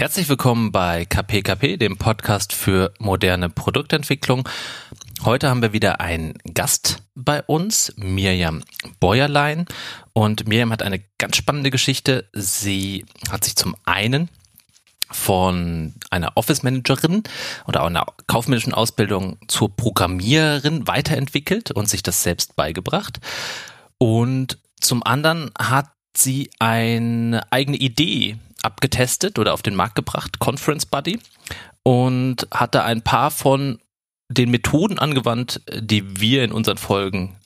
Herzlich willkommen bei KPKP, dem Podcast für moderne Produktentwicklung. Heute haben wir wieder einen Gast bei uns, Mirjam Bäuerlein. Und Mirjam hat eine ganz spannende Geschichte. Sie hat sich zum einen von einer Office Managerin oder einer kaufmännischen Ausbildung zur Programmiererin weiterentwickelt und sich das selbst beigebracht. Und zum anderen hat sie eine eigene Idee abgetestet oder auf den Markt gebracht, Conference Buddy, und hat da ein paar von den Methoden angewandt, die wir in unseren Folgen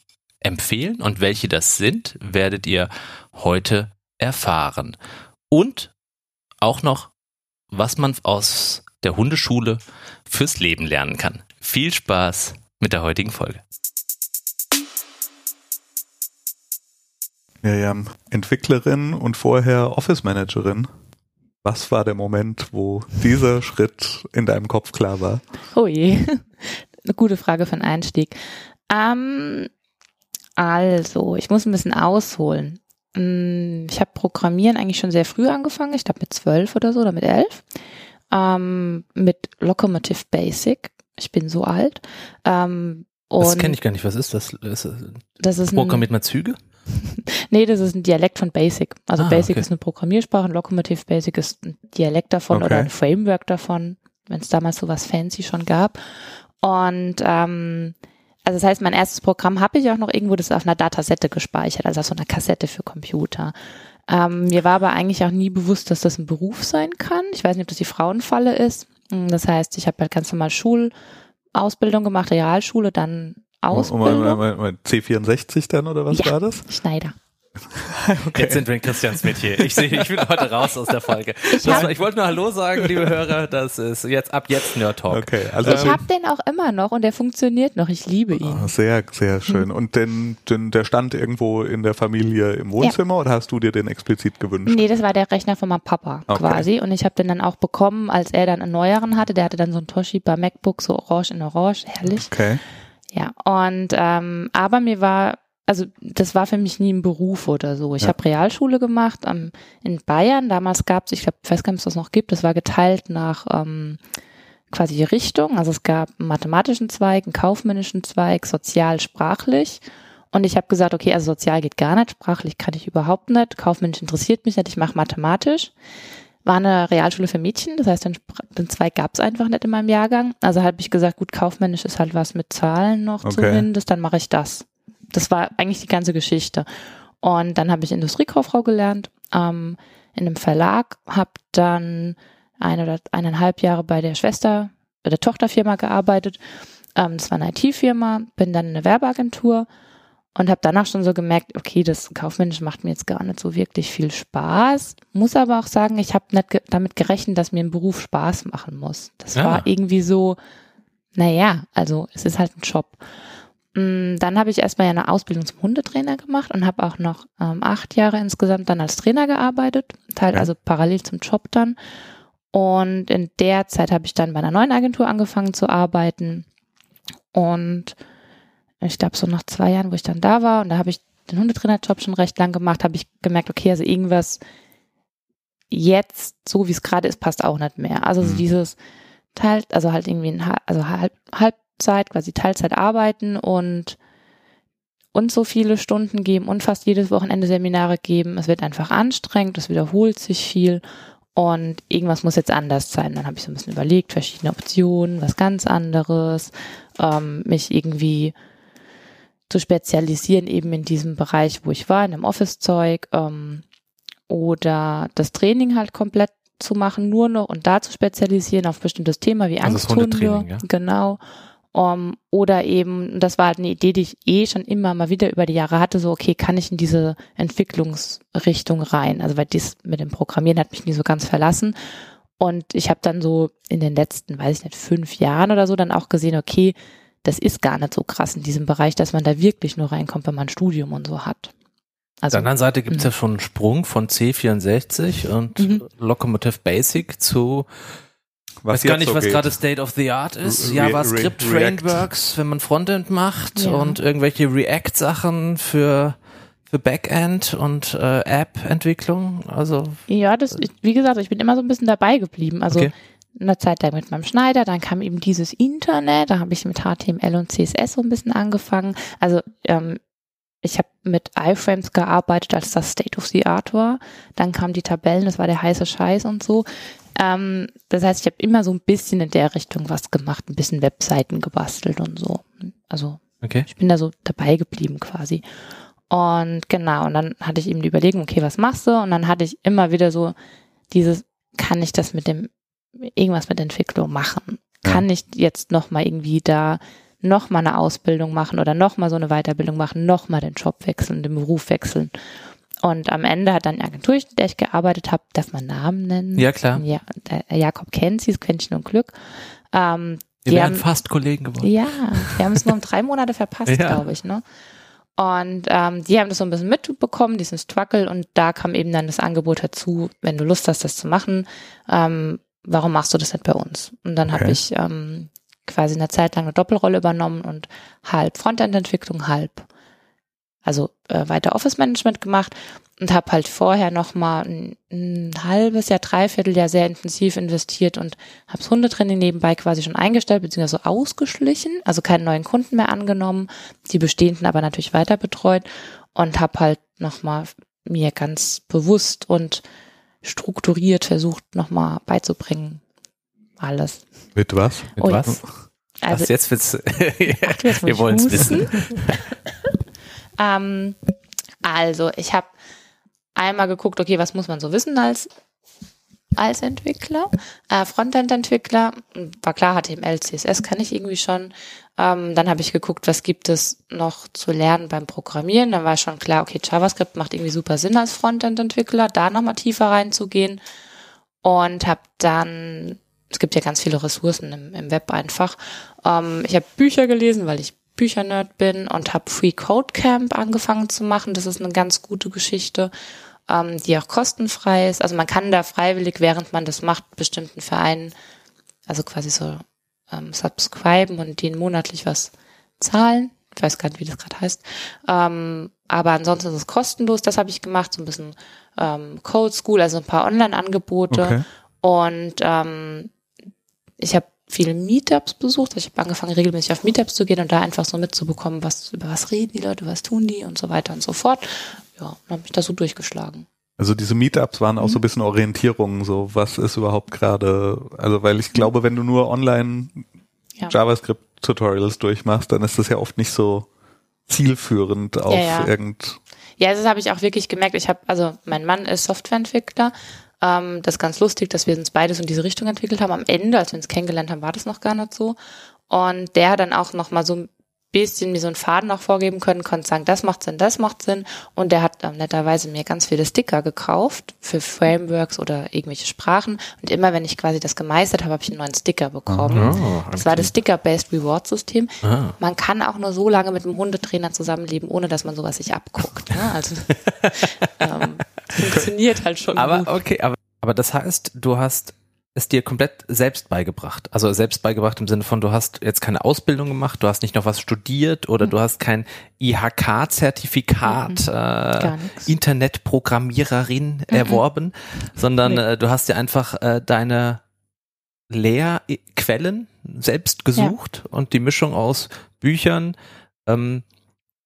empfehlen. Und welche das sind, werdet ihr heute erfahren. Und auch noch, was man aus der Hundeschule fürs Leben lernen kann. Viel Spaß mit der heutigen Folge. Miriam, Entwicklerin und vorher Office Managerin. Was war der Moment, wo dieser Schritt in deinem Kopf klar war? Oh je, eine gute Frage für einen Einstieg. Ähm, also, ich muss ein bisschen ausholen. Mm, ich habe Programmieren eigentlich schon sehr früh angefangen, ich glaube mit zwölf oder so oder mit elf. Ähm, mit Locomotive Basic. Ich bin so alt. Ähm, das kenne ich gar nicht. Was ist das? das ist, das ist Programmiert man Züge? nee, das ist ein Dialekt von Basic. Also ah, Basic okay. ist eine Programmiersprache, Locomotive Basic ist ein Dialekt davon okay. oder ein Framework davon, wenn es damals so was fancy schon gab. Und ähm, also das heißt, mein erstes Programm habe ich auch noch irgendwo das auf einer Datasette gespeichert, also auf so einer Kassette für Computer. Ähm, mir war aber eigentlich auch nie bewusst, dass das ein Beruf sein kann. Ich weiß nicht, ob das die Frauenfalle ist. Das heißt, ich habe halt ganz normal Schulausbildung gemacht, Realschule, dann Ausbildung. Und, und, C64 dann oder was war das? Schneider. okay. Jetzt sind wir in Christians Metier. Ich sehe, ich bin heute raus aus der Folge. Ich, das, ich wollte nur Hallo sagen, liebe Hörer. Das ist jetzt ab jetzt Nerd Talk. Okay, also ich habe den auch immer noch und der funktioniert noch. Ich liebe ihn. Oh, sehr, sehr schön. Hm. Und den, den, der stand irgendwo in der Familie im Wohnzimmer ja. oder hast du dir den explizit gewünscht? Nee, das war der Rechner von meinem Papa okay. quasi. Und ich habe den dann auch bekommen, als er dann einen neueren hatte. Der hatte dann so ein Toshiba MacBook, so orange in orange. Herrlich. Okay. Ja, und ähm, aber mir war, also das war für mich nie ein Beruf oder so. Ich ja. habe Realschule gemacht ähm, in Bayern. Damals gab es, ich glaube, ich weiß gar nicht, ob es das noch gibt, das war geteilt nach ähm, quasi Richtung. Also es gab einen mathematischen Zweig, einen kaufmännischen Zweig, sozial, sprachlich. Und ich habe gesagt, okay, also sozial geht gar nicht, sprachlich kann ich überhaupt nicht, kaufmännisch interessiert mich nicht, ich mache mathematisch war eine Realschule für Mädchen, das heißt, den, den Zweig gab es einfach nicht in meinem Jahrgang. Also habe ich gesagt, gut, kaufmännisch ist halt was mit Zahlen noch okay. zumindest, dann mache ich das. Das war eigentlich die ganze Geschichte. Und dann habe ich Industriekauffrau gelernt ähm, in einem Verlag, habe dann ein oder eineinhalb Jahre bei der Schwester, bei der Tochterfirma gearbeitet. Ähm, das war eine IT-Firma, bin dann in eine Werbeagentur und habe danach schon so gemerkt, okay, das Kaufmännisch macht mir jetzt gar nicht so wirklich viel Spaß. Muss aber auch sagen, ich habe nicht ge damit gerechnet, dass mir ein Beruf Spaß machen muss. Das ja. war irgendwie so, naja, also es ist halt ein Job. Mm, dann habe ich erstmal eine Ausbildung zum Hundetrainer gemacht und habe auch noch ähm, acht Jahre insgesamt dann als Trainer gearbeitet, halt ja. also parallel zum Job dann. Und in der Zeit habe ich dann bei einer neuen Agentur angefangen zu arbeiten und ich glaube so nach zwei Jahren, wo ich dann da war und da habe ich den Hundetrainerjob schon recht lang gemacht, habe ich gemerkt, okay, also irgendwas jetzt, so wie es gerade ist, passt auch nicht mehr. Also mhm. dieses Teil, also halt irgendwie ein, also halb, Halbzeit, quasi Teilzeit arbeiten und und so viele Stunden geben und fast jedes Wochenende Seminare geben. Es wird einfach anstrengend, es wiederholt sich viel und irgendwas muss jetzt anders sein. Dann habe ich so ein bisschen überlegt, verschiedene Optionen, was ganz anderes, ähm, mich irgendwie zu spezialisieren, eben in diesem Bereich, wo ich war, in dem Office-Zeug ähm, oder das Training halt komplett zu machen, nur noch und da zu spezialisieren auf bestimmtes Thema wie also Angsthunde. Ja? Genau. Um, oder eben, das war halt eine Idee, die ich eh schon immer mal wieder über die Jahre hatte, so, okay, kann ich in diese Entwicklungsrichtung rein? Also, weil dies mit dem Programmieren hat mich nie so ganz verlassen. Und ich habe dann so in den letzten, weiß ich nicht, fünf Jahren oder so dann auch gesehen, okay, das ist gar nicht so krass in diesem Bereich, dass man da wirklich nur reinkommt, wenn man ein Studium und so hat. Also, Auf der anderen Seite gibt es ja schon einen Sprung von C64 und mhm. Locomotive Basic zu was weiß gar nicht, so was gerade State of the Art ist. Re JavaScript Frameworks, wenn man Frontend macht ja. und irgendwelche React Sachen für Backend und äh, App-Entwicklung? Also Ja, das, ich, wie gesagt, ich bin immer so ein bisschen dabei geblieben. Also Okay. eine Zeit lang mit meinem Schneider, dann kam eben dieses Internet, da habe ich mit HTML und CSS so ein bisschen angefangen. Also ähm, ich habe mit iFrames gearbeitet, als das State of the Art war. Dann kamen die Tabellen, das war der heiße Scheiß und so. Ähm, das heißt, ich habe immer so ein bisschen in der Richtung was gemacht, ein bisschen Webseiten gebastelt und so. Also Okay. ich bin da so dabei geblieben quasi. Und genau, und dann hatte ich eben die Überlegung, okay, was machst du? Und dann hatte ich immer wieder so dieses, kann ich das mit dem, irgendwas mit Entwicklung machen? Kann ich jetzt nochmal irgendwie da nochmal eine Ausbildung machen oder nochmal so eine Weiterbildung machen, nochmal den Job wechseln, den Beruf wechseln? Und am Ende hat dann die Agentur, in der ich gearbeitet habe, darf man Namen nennen? Ja, klar. Ja, Jakob kennt sie, das Quäntchen und Glück. Ähm, Wir die wären haben- fast Kollegen geworden. ja, wir haben es nur um drei Monate verpasst, Ja. glaube ich, ne? Und ähm, die haben das so ein bisschen mitbekommen, diesen Struggle, und da kam eben dann das Angebot dazu, wenn du Lust hast, das zu machen, ähm, warum machst du das nicht bei uns? Und dann habe Okay. ich ähm, quasi eine Zeit lang eine Doppelrolle übernommen und halb Frontend-Entwicklung, halb also äh, weiter Office-Management gemacht und habe halt vorher noch mal ein, ein halbes Jahr, dreiviertel Jahr sehr intensiv investiert und habe das Hundetraining nebenbei quasi schon eingestellt beziehungsweise ausgeschlichen, also keine neuen Kunden mehr angenommen, die bestehenden aber natürlich weiter betreut und habe halt noch mal mir ganz bewusst und strukturiert versucht noch mal beizubringen alles. Mit was? Mit Oh, was? Also was jetzt wird's. Wir wollen es wissen. Ähm, also, ich habe einmal geguckt, okay, was muss man so wissen als, als Entwickler? Äh, Frontend-Entwickler, war klar, HTML, CSS kann ich irgendwie schon. Ähm, dann habe ich geguckt, was gibt es noch zu lernen beim Programmieren. Dann war schon klar, okay, JavaScript macht irgendwie super Sinn als Frontend-Entwickler, da nochmal tiefer reinzugehen. Und habe dann, es gibt ja ganz viele Ressourcen im, im Web einfach. Ähm, ich habe Bücher gelesen, weil ich Büchernerd bin und habe Free Code Camp angefangen zu machen. Das ist eine ganz gute Geschichte, ähm, die auch kostenfrei ist. Also man kann da freiwillig, während man das macht, bestimmten Vereinen, also quasi so ähm, subscriben und denen monatlich was zahlen. Ich weiß gar nicht, wie das gerade heißt. Ähm, aber ansonsten ist es kostenlos. Das habe ich gemacht, so ein bisschen ähm, Code School, also ein paar Online-Angebote. Okay. Und ähm, ich habe viele Meetups besucht. Ich habe angefangen, regelmäßig auf Meetups zu gehen und da einfach so mitzubekommen, was über was reden die Leute, was tun die und so weiter und so fort. Ja, und habe mich da so durchgeschlagen. Also diese Meetups waren Mhm. auch so ein bisschen Orientierung, so was ist überhaupt gerade, also weil ich glaube, wenn du nur online Ja. JavaScript-Tutorials durchmachst, dann ist das ja oft nicht so zielführend auf Ja, ja. irgend. Ja, das habe ich auch wirklich gemerkt. Ich habe, also mein Mann ist Softwareentwickler. Ähm, das ist ganz lustig, dass wir uns beides in diese Richtung entwickelt haben. Am Ende, als wir uns kennengelernt haben, war das noch gar nicht so. Und der hat dann auch noch mal so ein bisschen mir so einen Faden auch vorgeben können, konnte sagen, das macht Sinn, das macht Sinn. Und der hat ähm, netterweise mir ganz viele Sticker gekauft für Frameworks oder irgendwelche Sprachen. Und immer wenn ich quasi das gemeistert habe, habe ich einen neuen Sticker bekommen. Oh, Das war das Sticker-Based Reward-System. Ah. Man kann auch nur so lange mit einem Hundetrainer zusammenleben, ohne dass man sowas sich abguckt. Ne? Also ähm, funktioniert halt schon Aber gut. okay, aber, aber das heißt, du hast es dir komplett selbst beigebracht. Also selbst beigebracht im Sinne von, du hast jetzt keine Ausbildung gemacht, du hast nicht noch was studiert oder du hast kein IHK-Zertifikat, äh, nix. Internetprogrammiererin erworben, sondern Nee. äh, du hast dir einfach äh, deine Lehrquellen selbst gesucht und die Mischung aus Büchern, ähm,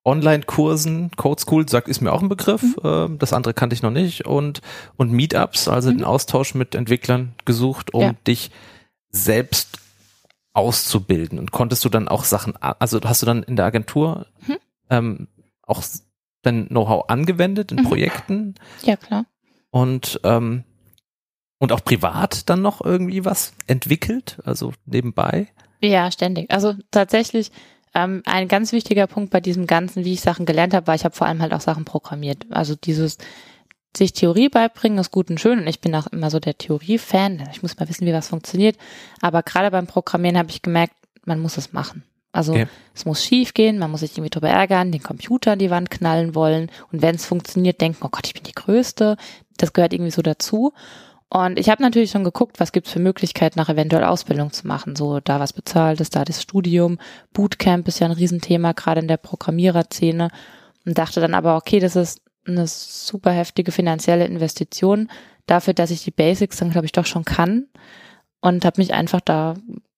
Online-Kursen, Code School, sagt, ist mir auch ein Begriff, ähm, das andere kannte ich noch nicht und, und Meetups, also den Austausch mit Entwicklern gesucht, um Ja. dich selbst auszubilden und konntest du dann auch Sachen, also hast du dann in der Agentur Mhm. ähm, auch dein Know-how angewendet in Mhm. Projekten Ja, klar. und ähm, und auch privat dann noch irgendwie was entwickelt, also nebenbei. Ja, ständig. Also tatsächlich ähm, ein ganz wichtiger Punkt bei diesem Ganzen, wie ich Sachen gelernt habe, war, ich habe vor allem halt auch Sachen programmiert. Also dieses sich Theorie beibringen ist gut und schön und ich bin auch immer so der Theorie-Fan. Ich muss mal wissen, wie was funktioniert. Aber gerade beim Programmieren habe ich gemerkt, man muss es machen. Also Okay. es muss schief gehen, man muss sich irgendwie drüber ärgern, den Computer an die Wand knallen wollen und wenn es funktioniert, denken, oh Gott, ich bin die Größte. Das gehört irgendwie so dazu. Und ich habe natürlich schon geguckt, was gibt's für Möglichkeiten, nach eventuell Ausbildung zu machen. So, da was bezahlt ist, da das Studium. Bootcamp ist ja ein Riesenthema, gerade in der Programmiererszene. Und und dachte dann aber, okay, das ist eine super heftige finanzielle Investition dafür, dass ich die Basics dann, glaube ich, doch schon kann und habe mich einfach da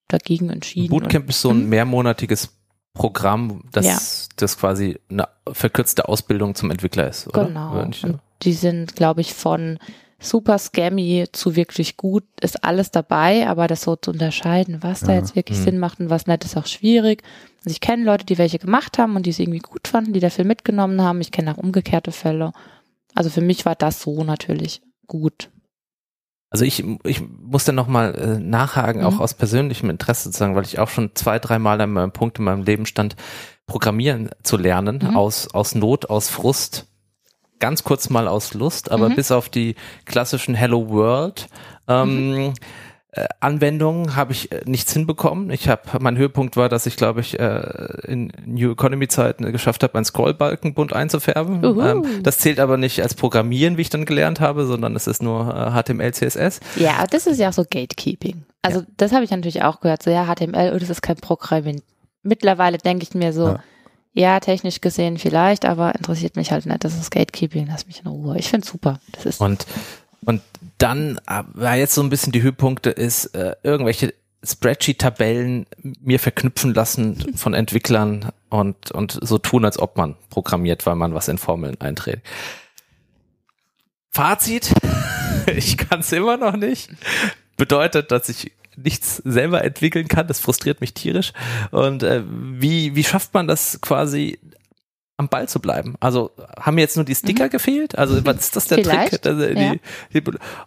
dagegen entschieden. Bootcamp ist so ein mehrmonatiges Programm, das, ja. das quasi eine verkürzte Ausbildung zum Entwickler ist, oder? Genau. Und die sind, glaube ich, von super scammy zu wirklich gut, ist alles dabei, aber das so zu unterscheiden, was ja. da jetzt wirklich mhm. Sinn macht und was nicht, ist auch schwierig. Also ich kenne Leute, die welche gemacht haben und die es irgendwie gut fanden, die dafür mitgenommen haben. Ich kenne auch umgekehrte Fälle. Also für mich war das so natürlich gut. Also ich, ich muss dann nochmal äh, nachhaken, mhm. auch aus persönlichem Interesse sozusagen, weil ich auch schon zwei, dreimal an meinem Punkt in meinem Leben stand, Programmieren zu lernen, mhm. aus, aus Not, aus Frust, ganz kurz mal aus Lust, aber mhm. bis auf die klassischen Hello World ähm, mhm äh, Anwendungen habe ich äh, nichts hinbekommen. Ich habe mein Höhepunkt war, dass ich glaube ich äh, in New Economy Zeiten geschafft habe, einen Scrollbalken bunt einzufärben. Ähm, das zählt aber nicht als Programmieren, wie ich dann gelernt habe, sondern es ist nur äh, HTML, CSS. Ja, das ist ja auch so Gatekeeping. Also ja. das habe ich natürlich auch gehört. So ja, HTML, oh, das ist kein Programmieren. Mittlerweile denke ich mir so. Ja. Ja, technisch gesehen vielleicht, aber interessiert mich halt nicht. Das ist Gatekeeping, lass mich in Ruhe. Ich finde super. Das ist und und dann, war jetzt so ein bisschen die Höhepunkte ist, äh, irgendwelche Spreadsheet-Tabellen mir verknüpfen lassen von Entwicklern und, und so tun, als ob man programmiert, weil man was in Formeln einträgt. Fazit, ich kann es immer noch nicht. Bedeutet, dass ich nichts selber entwickeln kann. Das frustriert mich tierisch. Und äh, wie, wie schafft man das quasi am Ball zu bleiben. Also haben mir jetzt nur die Sticker mhm. gefehlt? Also was ist das der Trick? Also ja. die,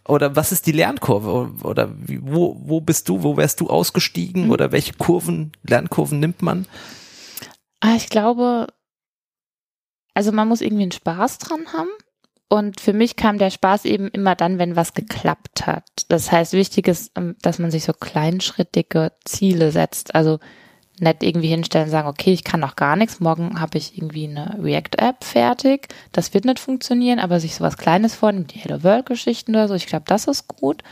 oder was ist die Lernkurve? Oder wie, wo, wo bist du? Wo wärst du ausgestiegen? Mhm. Oder welche Kurven, Lernkurven nimmt man? Ah, ich glaube, also man muss irgendwie einen Spaß dran haben. Und für mich kam der Spaß eben immer dann, wenn was geklappt hat. Das heißt, wichtig ist, ähm, dass man sich so kleinschrittige Ziele setzt. Also nicht irgendwie hinstellen und sagen, okay, ich kann noch gar nichts, morgen habe ich irgendwie eine React-App fertig. Das wird nicht funktionieren, aber sich sowas Kleines vornehmen, die Hello World-Geschichten oder so, ich glaube, das ist gut.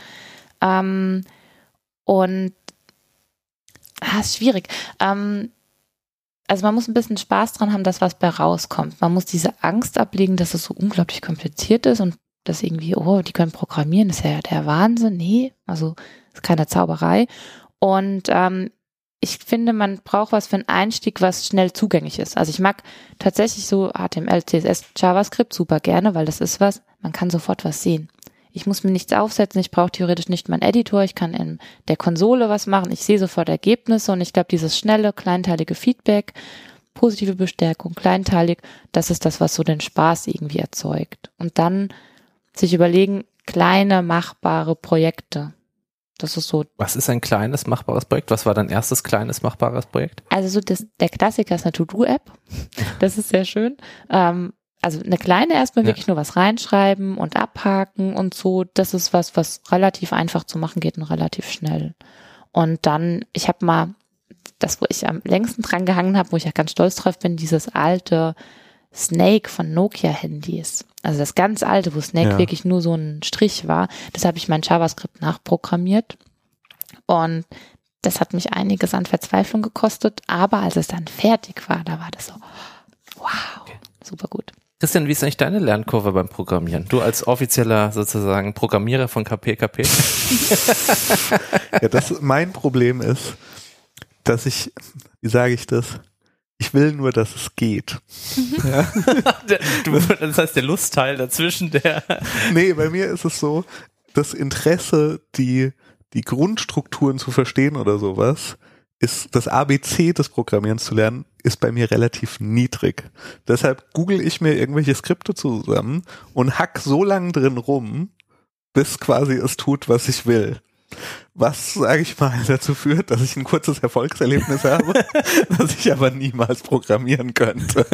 Ähm, und ah, ist schwierig. Ähm, also man muss ein bisschen Spaß dran haben, dass was bei rauskommt. Man muss diese Angst ablegen, dass es so unglaublich kompliziert ist und dass irgendwie, oh, die können programmieren, das ist ja der Wahnsinn. Nee, also ist keine Zauberei. Und ähm, ich finde, man braucht was für einen Einstieg, was schnell zugänglich ist. Also ich mag tatsächlich so HTML, CSS, JavaScript super gerne, weil das ist was, man kann sofort was sehen. Ich muss mir nichts aufsetzen, ich brauche theoretisch nicht meinen Editor, ich kann in der Konsole was machen, ich sehe sofort Ergebnisse und ich glaube, dieses schnelle, kleinteilige Feedback, positive Bestärkung, kleinteilig, das ist das, was so den Spaß irgendwie erzeugt. Und dann sich überlegen, kleine, machbare Projekte. Das ist so. Was ist ein kleines machbares Projekt? Was war dein erstes kleines machbares Projekt? Also so das, der Klassiker ist eine To-Do-App. Das ist sehr schön. Ähm, also eine kleine erstmal ja. wirklich nur was reinschreiben und abhaken und so. Das ist was, was relativ einfach zu machen geht und relativ schnell. Und dann, ich habe mal das, wo ich am längsten dran gehangen habe, wo ich ja ganz stolz drauf bin, dieses alte Snake von Nokia-Handys. Also das ganz alte, wo Snake ja. wirklich nur so ein Strich war. Das habe ich mein JavaScript nachprogrammiert. Und das hat mich einiges an Verzweiflung gekostet. Aber als es dann fertig war, da war das so, wow, super gut. Christian, wie ist eigentlich deine Lernkurve beim Programmieren? Du als offizieller sozusagen Programmierer von KPKP? ja, das mein Problem ist, dass ich, wie sage ich das? Ich will nur, dass es geht. Mhm. Ja. das heißt, der Lustteil dazwischen, der. Nee, bei mir ist es so, das Interesse, die, die Grundstrukturen zu verstehen oder sowas, ist das ABC des Programmierens zu lernen, ist bei mir relativ niedrig. Deshalb google ich mir irgendwelche Skripte zusammen und hack so lang drin rum, bis quasi es tut, was ich will was, sage ich mal, dazu führt, dass ich ein kurzes Erfolgserlebnis habe, das ich aber niemals programmieren könnte.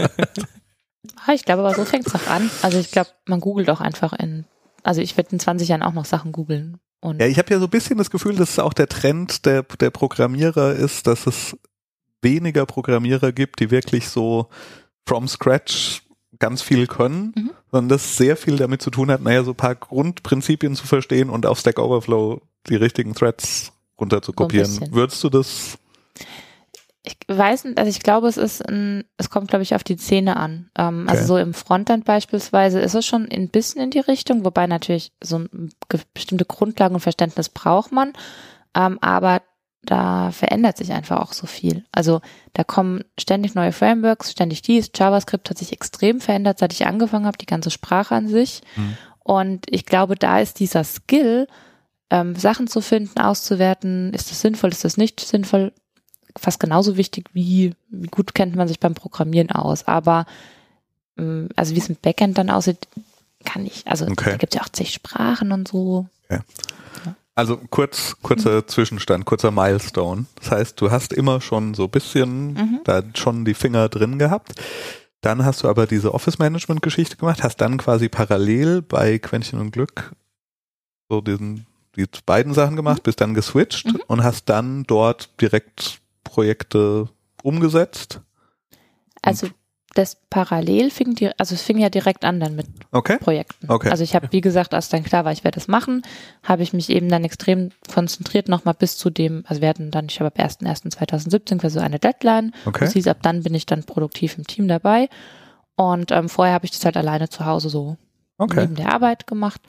Ah, ich glaube, aber so fängt es auch an. Also ich glaube, man googelt auch einfach in, also ich werde in 20 Jahren auch noch Sachen googeln. ja, ich habe ja so ein bisschen das Gefühl, dass es auch der Trend der, der Programmierer ist, dass es weniger Programmierer gibt, die wirklich so from scratch ganz viel können, mhm. sondern das sehr viel damit zu tun hat, naja, so ein paar Grundprinzipien zu verstehen und auf Stack Overflow die richtigen Threads runter zu kopieren. So Würdest du das? Ich weiß nicht, also ich glaube, es ist ein, es kommt, glaube ich, auf die Szene an. Ähm, Okay. Also so im Frontend beispielsweise ist es schon ein bisschen in die Richtung, wobei natürlich so bestimmte Grundlagen und Verständnis braucht man. Ähm, aber da verändert sich einfach auch so viel. Also da kommen ständig neue Frameworks, ständig dies. JavaScript hat sich extrem verändert, seit ich angefangen habe, die ganze Sprache an sich. Mhm. Und ich glaube, da ist dieser Skill, ähm, Sachen zu finden, auszuwerten, ist das sinnvoll, ist das nicht sinnvoll, fast genauso wichtig wie, wie gut kennt man sich beim Programmieren aus. Aber ähm, also wie es im Backend dann aussieht, kann ich, also Okay. da gibt es ja auch zig Sprachen und so. Also kurz, kurzer Zwischenstand, kurzer Milestone. Das heißt, du hast immer schon so ein bisschen Mhm. da schon die Finger drin gehabt. Dann hast du aber diese Office-Management-Geschichte gemacht, hast dann quasi parallel bei Quäntchen und Glück so diesen, die beiden Sachen gemacht, bist dann geswitcht Mhm. und hast dann dort direkt Projekte umgesetzt. Also das parallel fing die, also es fing ja direkt an dann mit Okay. Projekten. Okay. Also ich habe, wie gesagt, als dann klar war, ich werde das machen, habe ich mich eben dann extrem konzentriert nochmal bis zu dem, also wir hatten dann, ich habe ab 1.1.2017 quasi so eine Deadline. Okay. Das hieß, ab dann bin ich dann produktiv im Team dabei. Und ähm, vorher habe ich das halt alleine zu Hause so Okay. neben der Arbeit gemacht.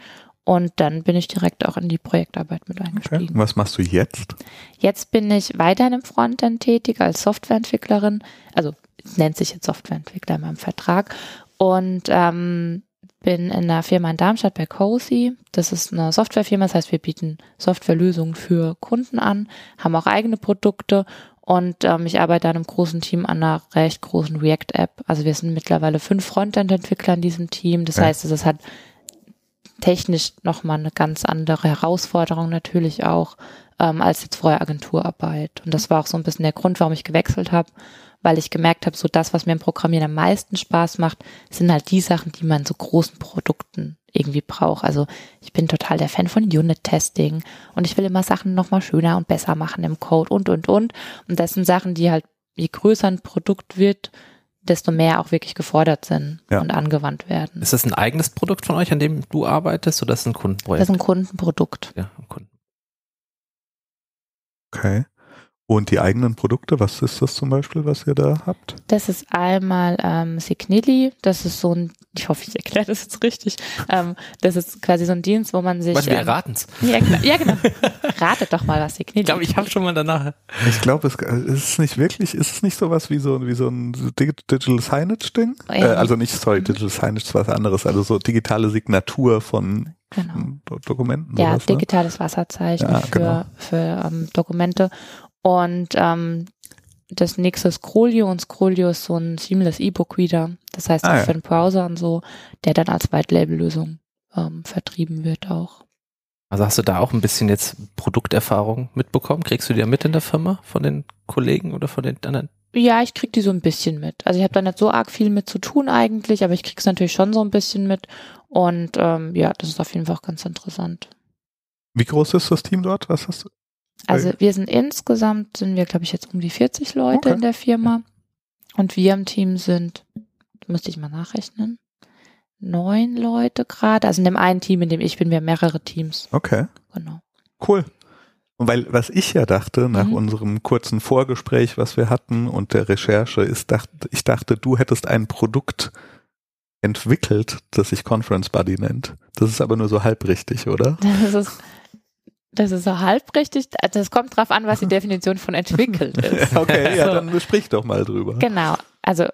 Und dann bin ich direkt auch in die Projektarbeit mit okay. eingestiegen. Und was machst du jetzt? Jetzt bin ich weiterhin im Frontend tätig als Softwareentwicklerin. Also nennt sich jetzt Softwareentwickler in meinem Vertrag. Und ähm, bin in einer Firma in Darmstadt bei Cozy. Das ist eine Softwarefirma, das heißt, wir bieten Softwarelösungen für Kunden an, haben auch eigene Produkte und ähm, ich arbeite an einem großen Team an einer recht großen React-App. Also wir sind mittlerweile fünf Frontend-Entwickler in diesem Team. Das Ja. heißt, es halt technisch nochmal eine ganz andere Herausforderung natürlich auch ähm, als jetzt vorher Agenturarbeit. Und das war auch so ein bisschen der Grund, warum ich gewechselt habe, weil ich gemerkt habe, so das, was mir im Programmieren am meisten Spaß macht, sind halt die Sachen, die man in so großen Produkten irgendwie braucht. Also ich bin total der Fan von Unit-Testing und ich will immer Sachen nochmal schöner und besser machen im Code und, und, und. Und das sind Sachen, die halt, je größer ein Produkt wird, desto mehr auch wirklich gefordert sind Ja. und angewandt werden. Ist das ein eigenes Produkt von euch, an dem du arbeitest, oder ist das ein Kundenprojekt? Das ist ein Kundenprodukt. ja, ein Kunden. Okay. Und die eigenen Produkte, was ist das zum Beispiel, was ihr da habt? Das ist einmal ähm, Signili, das ist so ein, ich hoffe, ich erkläre das jetzt richtig, ähm, das ist quasi so ein Dienst, wo man sich... Was, wir ähm, erraten's. ja, klar, ja, genau. Ratet doch mal, was Signili Ich glaube, ich habe schon mal danach. Ich glaube, es ist es nicht wirklich, ist es nicht sowas wie so, wie so ein Dig- Digital Signage-Ding? Äh, Ja. also nicht, sorry, Digital Signage ist was anderes, also so digitale Signatur von Genau. Do- Dokumenten. Ja, sowas, ne? digitales Wasserzeichen Ja, für, genau. für ähm, Dokumente. Und ähm, das nächste ist Scrollio und Scrollio ist so ein Seamless E-Book-Reader. Das heißt Ah, auch ja. für den Browser und so, der dann als White-Label-Lösung ähm, vertrieben wird auch. Also hast du da auch ein bisschen jetzt Produkterfahrung mitbekommen? Kriegst du die ja mit in der Firma von den Kollegen oder von den anderen? Ja, ich krieg die so ein bisschen mit. Also ich habe da nicht so arg viel mit zu tun eigentlich, aber ich krieg's natürlich schon so ein bisschen mit. Und ähm, ja, das ist auf jeden Fall auch ganz interessant. Wie groß ist das Team dort? Was hast du? Also wir sind insgesamt, sind wir glaube ich jetzt um die 40 Leute Okay. in der Firma. Und wir im Team sind, müsste ich mal nachrechnen, neun Leute gerade. Also in dem einen Team, in dem ich bin, wir haben mehrere Teams. Okay, Genau. cool. Und weil, was ich ja dachte, nach Mhm. unserem kurzen Vorgespräch, was wir hatten und der Recherche, ist, dacht, ich dachte, du hättest ein Produkt entwickelt, das sich Conference Buddy nennt. Das ist aber nur so halb richtig, oder? Das ist, das ist so halbrichtig. Also es kommt drauf an, was die Definition von entwickelt ist. okay, ja, So. dann besprich doch mal drüber. Genau. Also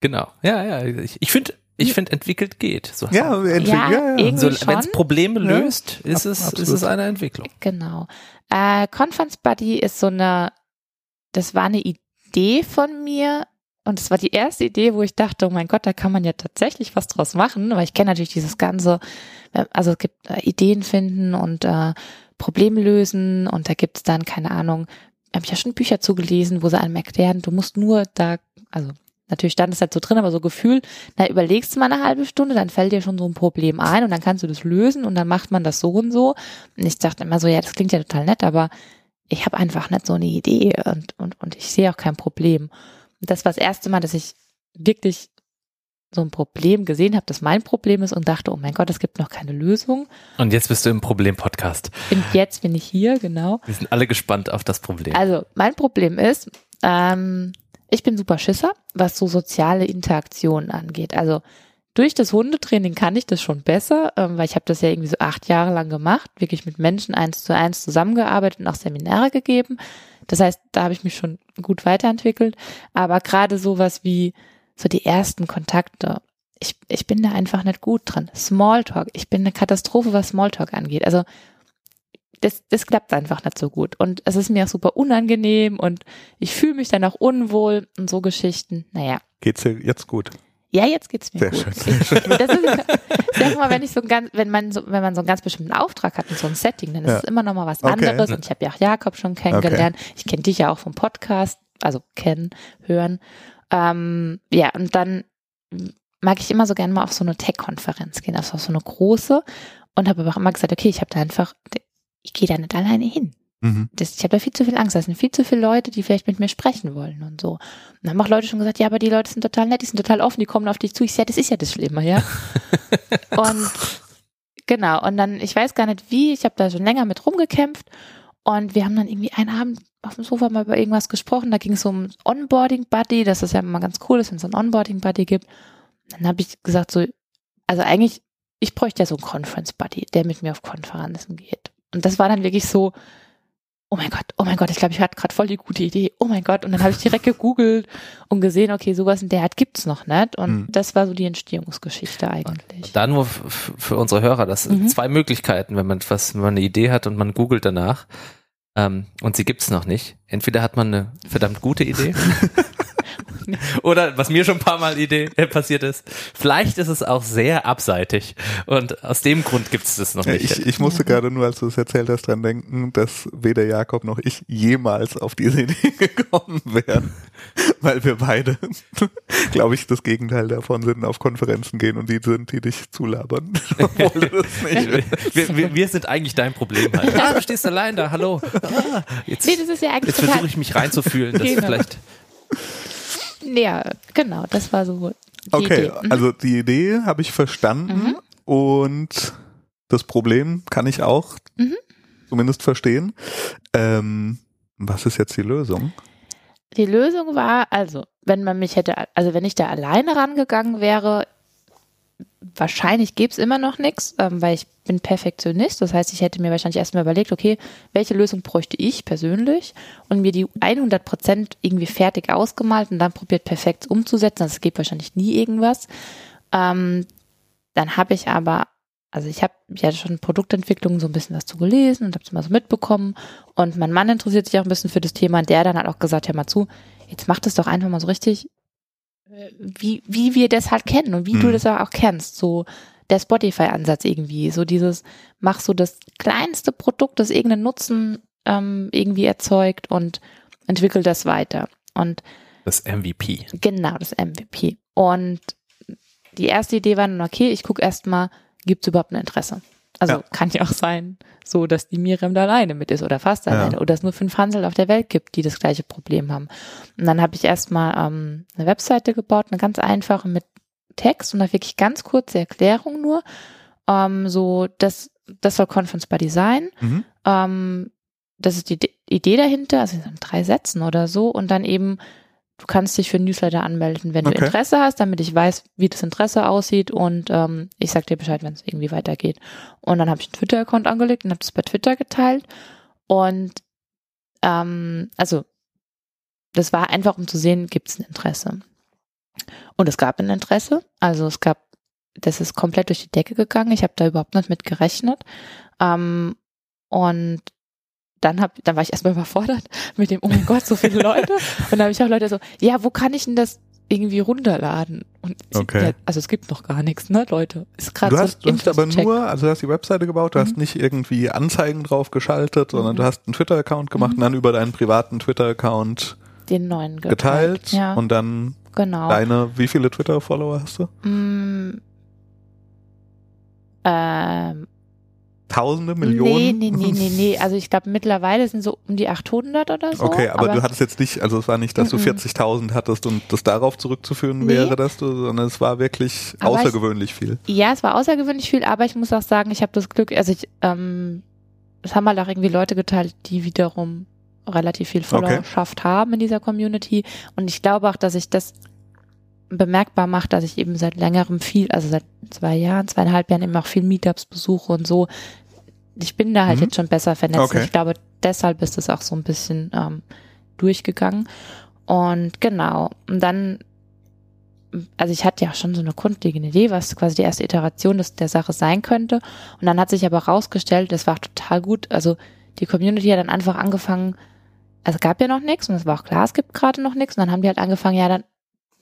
Genau. Ja, ja. Ich, ich finde, ich finde, entwickelt geht. So, Ja, entwickelt, Ja, ja, ja. so, wenn es Probleme Ja. löst, ist Ab- es, ist es eine Entwicklung. Genau. Äh, Conference Buddy ist so eine, das war eine Idee von mir und es war die erste Idee, wo ich dachte, oh mein Gott, da kann man ja tatsächlich was draus machen, weil ich kenne natürlich dieses ganze, äh, also es gibt äh, Ideen finden und äh, Probleme lösen und da gibt es dann, keine Ahnung, habe ich ja schon Bücher zugelesen, wo sie einem erklären, du musst nur da, also natürlich stand es halt so drin, aber so Gefühl, na überlegst du mal eine halbe Stunde, dann fällt dir schon so ein Problem ein und dann kannst du das lösen und dann macht man das so und so. Und ich dachte immer so, ja, das klingt ja total nett, aber ich habe einfach nicht so eine Idee und, und, und ich sehe auch kein Problem. Und das war das erste Mal, dass ich wirklich so ein Problem gesehen habe, das mein Problem ist und dachte, oh mein Gott, es gibt noch keine Lösung. Und jetzt bist du im Problem-Podcast. Und jetzt bin ich hier, genau. Wir sind alle gespannt auf das Problem. Also mein Problem ist, Ähm, ich bin super Schisser, was so soziale Interaktionen angeht. Also durch das Hundetraining kann ich das schon besser, ähm, weil ich habe das ja irgendwie so acht Jahre lang gemacht, wirklich mit Menschen eins zu eins zusammengearbeitet und auch Seminare gegeben. Das heißt, da habe ich mich schon gut weiterentwickelt. Aber gerade sowas wie so die ersten Kontakte, ich, ich bin da einfach nicht gut drin. Smalltalk, ich bin eine Katastrophe, was Smalltalk angeht. Also das, das klappt einfach nicht so gut. Und es ist mir auch super unangenehm und ich fühle mich dann auch unwohl und so Geschichten. Naja. Geht's dir jetzt gut? Ja, jetzt geht's mir Sehr gut. schön. Ich, das ist, sag mal, wenn ich so ein ganz, wenn man so, wenn man so einen ganz bestimmten Auftrag hat und so ein Setting, dann ist Ja. es immer noch mal was Okay. anderes. Und ich habe ja auch Jakob schon kennengelernt. Ich kenne dich ja auch vom Podcast, also kennen, hören. Ähm, ja, und dann mag ich immer so gerne mal auf so eine Tech-Konferenz gehen, also auf so eine große. Und habe aber auch immer gesagt, okay, ich habe da einfach, ich gehe da nicht alleine hin Mhm. das, ich habe da viel zu viel Angst. Da sind viel zu viele Leute, die vielleicht mit mir sprechen wollen und so. Und dann haben auch Leute schon gesagt, ja, aber die Leute sind total nett, die sind total offen, die kommen auf dich zu. Ich sage, ja, das ist ja das Schlimme, ja. und genau, und dann, ich weiß gar nicht wie, ich habe da schon länger mit rumgekämpft und wir haben dann irgendwie einen Abend auf dem Sofa mal über irgendwas gesprochen. Da ging es um Onboarding Buddy, dass das ja immer ganz cool ist, wenn es so einen Onboarding Buddy gibt. Dann habe ich gesagt, so, also eigentlich, ich bräuchte ja so einen Conference Buddy, der mit mir auf Konferenzen geht. Und das war dann wirklich so, oh mein Gott, oh mein Gott, ich glaube, ich hatte gerade voll die gute Idee. Oh mein Gott. Und dann habe ich direkt gegoogelt und gesehen, okay, sowas in der Art gibt's noch nicht. Und Mhm. das war so die Entstehungsgeschichte eigentlich. Da nur für unsere Hörer, das sind Mhm. zwei Möglichkeiten, wenn man was, wenn man eine Idee hat und man googelt danach. Ähm, und sie gibt's noch nicht. Entweder hat man eine verdammt gute Idee. Oder was mir schon ein paar Mal Idee äh, passiert ist, vielleicht ist es auch sehr abseitig und aus dem Grund gibt's das noch Ja, nicht. ich, ich musste gerade nur, als du es erzählt hast, dran denken, dass weder Jakob noch ich jemals auf diese Idee gekommen wären, weil wir beide, glaube ich, das Gegenteil davon sind, auf Konferenzen gehen und die sind, die dich zulabern. Obwohl du das nicht willst. wir, wir, wir sind eigentlich dein Problem halt. Ah, du stehst allein da, hallo. Ah, jetzt Nee, das ist ja eigentlich jetzt versuche ich mich reinzufühlen, dass Genau. vielleicht Ja, genau, das war so die Okay, Idee. Mhm. also die Idee habe ich verstanden und das Problem kann ich auch Mhm. zumindest verstehen. Ähm, was ist jetzt die Lösung? Die Lösung war, also, wenn man mich hätte, also wenn ich da alleine rangegangen wäre, wahrscheinlich gäbe es immer noch nichts, ähm, weil ich bin Perfektionist. Das heißt, ich hätte mir wahrscheinlich erstmal überlegt, okay, welche Lösung bräuchte ich persönlich und mir die 100 Prozent irgendwie fertig ausgemalt und dann probiert perfekt umzusetzen. Also es gibt wahrscheinlich nie irgendwas. Ähm, dann habe ich aber, also ich habe ja schon Produktentwicklung so ein bisschen dazu gelesen und habe es mal so mitbekommen und mein Mann interessiert sich auch ein bisschen für das Thema und der dann hat auch gesagt, hör mal zu, jetzt mach das doch einfach mal so richtig, wie, wie wir das halt kennen und wie du Mhm. das auch kennst, so der Spotify-Ansatz irgendwie, so dieses, mach so das kleinste Produkt, das irgendeinen Nutzen ähm, irgendwie erzeugt und entwickel das weiter. Und das MVP. Genau, das MVP. Und die erste Idee war dann, okay, ich gucke erstmal, gibt es überhaupt ein Interesse? Also Ja. kann ja auch sein, so dass die Miriam da alleine mit ist oder fast Ja. alleine oder es nur fünf Hansel auf der Welt gibt, die das gleiche Problem haben. Und dann habe ich erstmal ähm, eine Webseite gebaut, eine ganz einfache mit Text und da wirklich ganz kurze Erklärung nur. Ähm, so, das, das soll Conference by Design. Mhm. Ähm, das ist die D- Idee dahinter, also in drei Sätzen oder so. Und dann eben, du kannst dich für Newsletter anmelden, wenn Okay. du Interesse hast, damit ich weiß, wie das Interesse aussieht. Und ähm, ich sag dir Bescheid, wenn es irgendwie weitergeht. Und dann habe ich einen Twitter-Account angelegt und habe das bei Twitter geteilt. Und ähm, also das war einfach, um zu sehen, gibt es ein Interesse. Und es gab ein Interesse. Also es gab, das ist komplett durch die Decke gegangen. Ich habe da überhaupt nicht mit gerechnet. Ähm, und dann hab, dann war ich erstmal überfordert mit dem, oh mein Gott, so viele Leute. Und dann habe ich auch Leute so, ja, wo kann ich denn das irgendwie runterladen? Und Okay. also es gibt noch gar nichts, ne, Leute? Ist gerade Du so hast, du hast aber nur, also du hast die Webseite gebaut, du hast Mhm. nicht irgendwie Anzeigen drauf geschaltet, sondern Mhm. du hast einen Twitter-Account gemacht Mhm. und dann über deinen privaten Twitter-Account den neuen geteilt Ja, und dann genau. deine, wie viele Twitter-Follower hast du? Mm, ähm, Tausende, nee, Millionen? nee, nee, nee, nee. Also ich glaube mittlerweile sind so um die 800 oder so. Okay, aber, du hattest jetzt nicht, also es war nicht, dass du Mhm. 40.000 hattest und das darauf zurückzuführen Nee. wäre, dass du, sondern es war wirklich Aber ich- außergewöhnlich viel. Ja, es war außergewöhnlich viel, aber ich muss auch sagen, ich habe das Glück, also ich, ähm, es haben halt auch irgendwie Leute geteilt, die wiederum relativ viel Followerschaft okay. haben in dieser Community. Und ich glaube auch, dass ich das bemerkbar macht, dass ich eben seit längerem viel, also seit zwei Jahren, zweieinhalb Jahren eben auch viel Meetups besuche und so. Ich bin da halt mhm. jetzt schon besser vernetzt. Okay. Ich glaube, deshalb ist es auch so ein bisschen ähm, durchgegangen. Und genau. Und dann, also ich hatte ja schon so eine grundlegende Idee, was quasi die erste Iteration des, der Sache sein könnte. Und dann hat sich aber rausgestellt, das war total gut. Also die Community hat dann einfach angefangen, also es gab ja noch nichts und es war auch klar, es gibt gerade noch nichts. Und dann haben die halt angefangen, ja, dann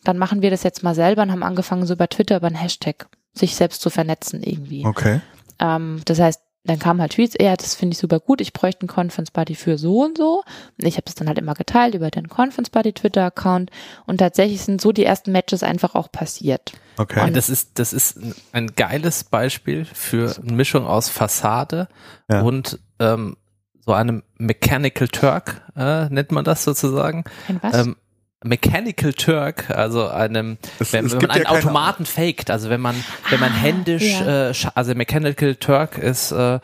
dann machen wir das jetzt mal selber und haben angefangen, so über Twitter über einen Hashtag sich selbst zu vernetzen irgendwie. Okay. Ähm, das heißt, dann kamen halt Tweets, ja, das finde ich super gut, ich bräuchte einen Conference Buddy für so und so. Und ich habe das dann halt immer geteilt über den Conference Buddy Twitter-Account und tatsächlich sind so die ersten Matches einfach auch passiert. Okay. Und das ist, das ist ein geiles Beispiel für eine Mischung aus Fassade ja. und ähm, so einem Mechanical Turk, äh, nennt man das sozusagen. Ein was? Ähm, Mechanical Turk, also einem, es, wenn, es wenn man einen ja Automaten faked, also wenn man, wenn man ah, händisch, ja. äh, also Mechanical Turk ist, äh,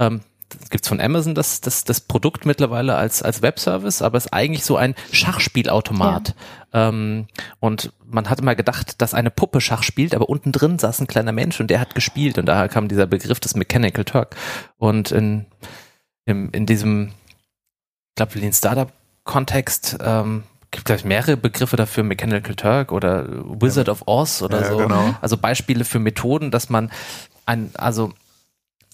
ähm, gibt's von Amazon das, das, das Produkt mittlerweile als, als Webservice, aber ist eigentlich so ein Schachspielautomat. Ja. Ähm, und man hat immer gedacht, dass eine Puppe Schach spielt, aber unten drin saß ein kleiner Mensch und der hat gespielt und daher kam dieser Begriff des Mechanical Turk. Und in, in, in diesem, ich glaube, in den Startup-Kontext ähm, gibt gleich mehrere Begriffe dafür, Mechanical Turk oder Wizard ja. of Oz oder ja, so. Genau. Also Beispiele für Methoden, dass man ein, also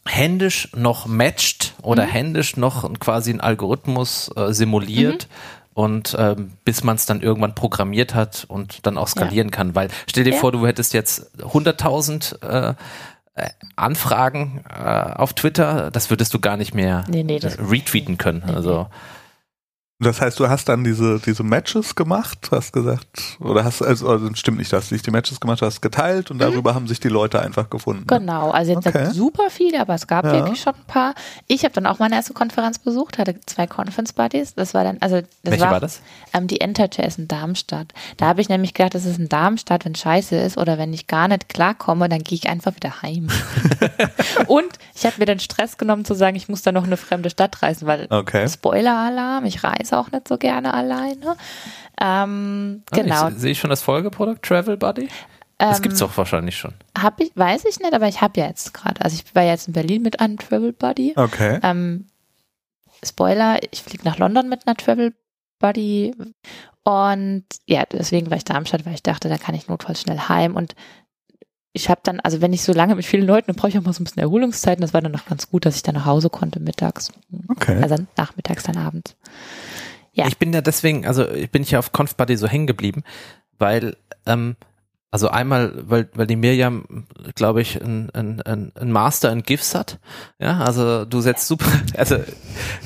händisch noch matcht oder mhm. händisch noch quasi einen Algorithmus äh, simuliert. Mhm. Und ähm, bis man es dann irgendwann programmiert hat und dann auch skalieren ja. kann. Weil stell dir vor, du hättest jetzt 100.000 äh, äh, Anfragen äh, auf Twitter, das würdest du gar nicht mehr nee, nee, retweeten können. Nee, also das heißt, du hast dann diese, diese Matches gemacht, hast gesagt, oder hast, also, also stimmt nicht, du hast nicht die Matches gemacht, du hast geteilt und mhm. darüber haben sich die Leute einfach gefunden. Genau, also jetzt okay. super viele, aber es gab ja. wirklich schon ein paar. Ich habe dann auch meine erste Konferenz besucht, hatte zwei Conference Buddies. Das war dann, also das Welche war, war das? Ähm, die Enterjazz in Darmstadt. Da habe ich nämlich gedacht, das ist in Darmstadt, wenn scheiße ist oder wenn ich gar nicht klarkomme, dann gehe ich einfach wieder heim. und ich habe mir den Stress genommen zu sagen, ich muss da noch eine fremde Stadt reisen, weil okay. Spoiler-Alarm, ich reise reise auch nicht so gerne alleine. Ähm, ah, genau. Sehe ich schon das Folgeprodukt Travel Buddy? Das ähm, es auch wahrscheinlich schon. Hab ich, weiß ich nicht, aber ich habe ja jetzt gerade, also ich war jetzt in Berlin mit einem Travel Buddy. Okay. Ähm, Spoiler, ich fliege nach London mit einer Travel Buddy und ja, deswegen war ich Darmstadt, weil ich dachte, da kann ich notfalls schnell heim und ich habe dann, also wenn ich so lange mit vielen Leuten, dann brauche ich auch mal so ein bisschen Erholungszeiten. Das war dann noch ganz gut, dass ich dann nach Hause konnte mittags. Okay. Also nachmittags, dann abends. Ja. Ich bin ja deswegen, also ich bin ja auf ConfBuddy so hängen geblieben, weil ähm, also einmal, weil, weil die Mirjam, glaube ich, ein, ein, ein Master in GIFs hat. Ja, also du setzt super, also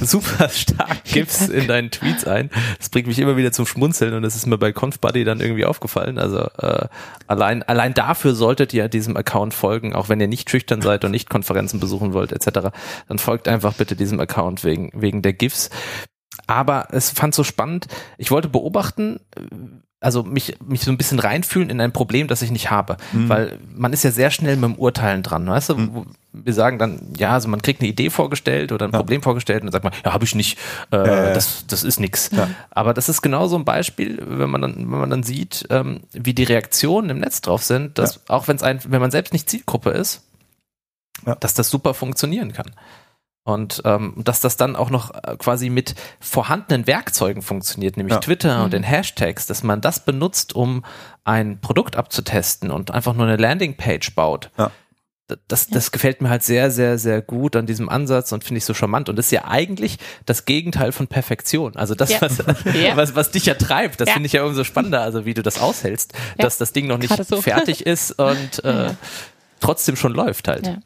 super stark GIFs in deinen Tweets ein. Das bringt mich immer wieder zum Schmunzeln und das ist mir bei ConfBuddy dann irgendwie aufgefallen. Also äh, allein, allein dafür solltet ihr diesem Account folgen, auch wenn ihr nicht schüchtern seid und nicht Konferenzen besuchen wollt, etc. Dann folgt einfach bitte diesem Account wegen, wegen der GIFs. Aber es fand so spannend. Ich wollte beobachten, also mich, mich so ein bisschen reinfühlen in ein Problem, das ich nicht habe. Mhm. Weil man ist ja sehr schnell mit dem Urteilen dran. Weißt du, mhm. wir sagen dann, ja, also man kriegt eine Idee vorgestellt oder ein ja. Problem vorgestellt und dann sagt man, ja, habe ich nicht, äh, äh, das, das ist nix. Ja. Aber das ist genau so ein Beispiel, wenn man dann, wenn man dann sieht, ähm, wie die Reaktionen im Netz drauf sind, dass ja. auch wenn es ein, wenn man selbst nicht Zielgruppe ist, dass das super funktionieren kann. Und ähm, dass das dann auch noch äh, quasi mit vorhandenen Werkzeugen funktioniert, nämlich ja. Twitter mhm. und den Hashtags, dass man das benutzt, um ein Produkt abzutesten und einfach nur eine Landingpage baut. Ja. Das, das gefällt mir halt sehr, sehr, sehr gut an diesem Ansatz und finde ich so charmant. Und das ist ja eigentlich das Gegenteil von Perfektion. Also das, ja. was, ja. was, was dich ja treibt, das ja. finde ich ja umso spannender, also wie du das aushältst, dass das Ding noch nicht so. fertig ist und äh, trotzdem schon läuft halt.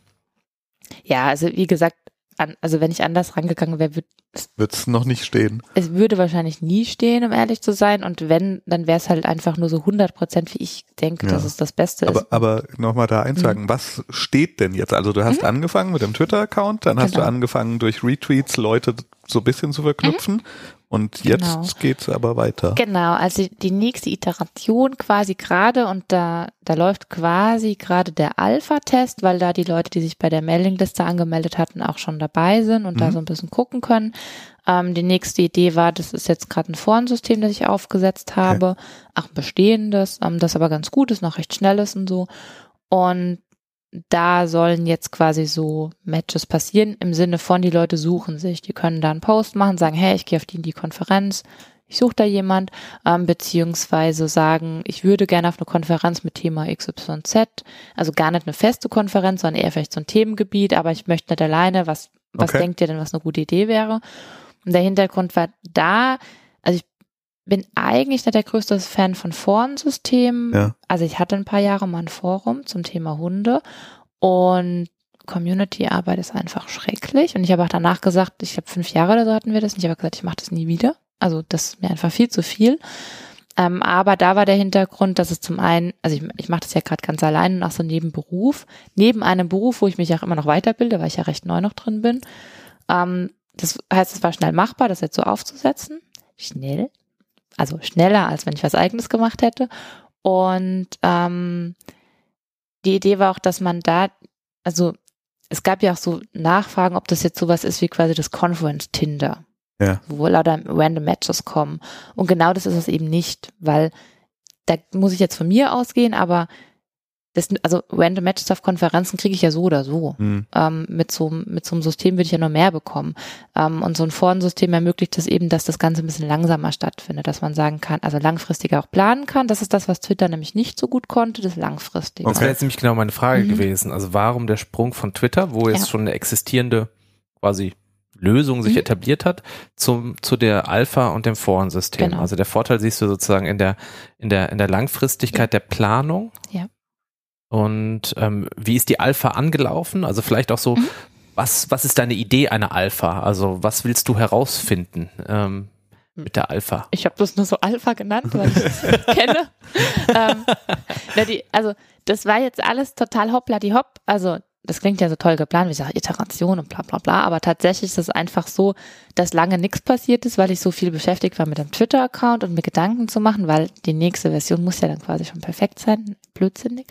Ja, also wie gesagt, an, also wenn ich anders rangegangen wäre, würde es noch nicht stehen. Es würde wahrscheinlich nie stehen, um ehrlich zu sein. Und wenn, dann wäre es halt einfach nur so 100 Prozent, wie ich denke, ja. dass es das Beste aber, ist. Aber nochmal da einzusagen, mhm. was steht denn jetzt? Also du hast mhm. angefangen mit dem Twitter-Account, dann hast genau. du angefangen durch Retweets Leute so ein bisschen zu verknüpfen. Und jetzt Genau. geht's aber weiter. Genau, also die nächste Iteration quasi gerade und da, da läuft quasi gerade der Alpha-Test, weil da die Leute, die sich bei der Mailingliste angemeldet hatten, auch schon dabei sind und da Mhm. so ein bisschen gucken können. Ähm, die nächste Idee war, das ist jetzt gerade ein Forensystem, das ich aufgesetzt habe, auch ein bestehendes, ähm, das aber ganz gut ist, noch recht schnell ist und so. Und da sollen jetzt quasi so Matches passieren im Sinne von, die Leute suchen sich. Die können da einen Post machen, sagen, hey, ich gehe auf die in die Konferenz, ich suche da jemand, ähm, beziehungsweise sagen, ich würde gerne auf eine Konferenz mit Thema XYZ, also gar nicht eine feste Konferenz, sondern eher vielleicht so ein Themengebiet, aber ich möchte nicht alleine, was, was Okay. denkt ihr denn, was eine gute Idee wäre? Und der Hintergrund war da, also ich bin eigentlich nicht der größte Fan von Forensystemen. Ja. Also ich hatte ein paar Jahre mal ein Forum zum Thema Hunde und Community-Arbeit ist einfach schrecklich. Und ich habe auch danach gesagt, ich habe fünf Jahre oder so hatten wir das, und ich habe gesagt, ich mache das nie wieder. Also das ist mir einfach viel zu viel. Ähm, aber da war der Hintergrund, dass es zum einen, also ich, ich mache das ja gerade ganz allein und auch so neben Beruf, neben einem Beruf, wo ich mich auch immer noch weiterbilde, weil ich ja recht neu noch drin bin. Ähm, das heißt, es war schnell machbar, das jetzt so aufzusetzen. Schnell. Also schneller, als wenn ich was eigenes gemacht hätte. Und ähm, die Idee war auch, dass man da, also es gab ja auch so Nachfragen, ob das jetzt sowas ist wie quasi das Conference Tinder. Ja. Wo lauter random Matches kommen. Und genau das ist es eben nicht, weil da muss ich jetzt von mir ausgehen, aber das, also random Matches auf Konferenzen kriege ich ja so oder so. Hm. Ähm, mit, so, mit so einem System würde ich ja noch mehr bekommen. Ähm, und so ein Forensystem ermöglicht es eben, dass das Ganze ein bisschen langsamer stattfindet, dass man sagen kann, also langfristiger auch planen kann. Das ist das, was Twitter nämlich nicht so gut konnte, das langfristige. Das wäre jetzt nämlich genau meine Frage Mhm. gewesen. Also warum der Sprung von Twitter, wo jetzt Ja. schon eine existierende quasi Lösung sich Mhm. etabliert hat, zum, zu der Alpha und dem Forensystem. Genau. Also der Vorteil siehst du sozusagen in der, in der, in der Langfristigkeit der Planung. Ja. Und ähm, wie ist die Alpha angelaufen? Also vielleicht auch so, Mhm. was, was ist deine Idee einer Alpha? Also was willst du herausfinden ähm, mit der Alpha? Ich habe das nur so Alpha genannt, weil ich es kenne. ähm, die, also das war jetzt alles total hoppla die hopp. Also das klingt ja so toll geplant, wie ich sage, Iteration und bla bla bla, aber tatsächlich ist es einfach so, dass lange nichts passiert ist, weil ich so viel beschäftigt war mit dem Twitter-Account und mir Gedanken zu machen, weil die nächste Version muss ja dann quasi schon perfekt sein, blödsinnig.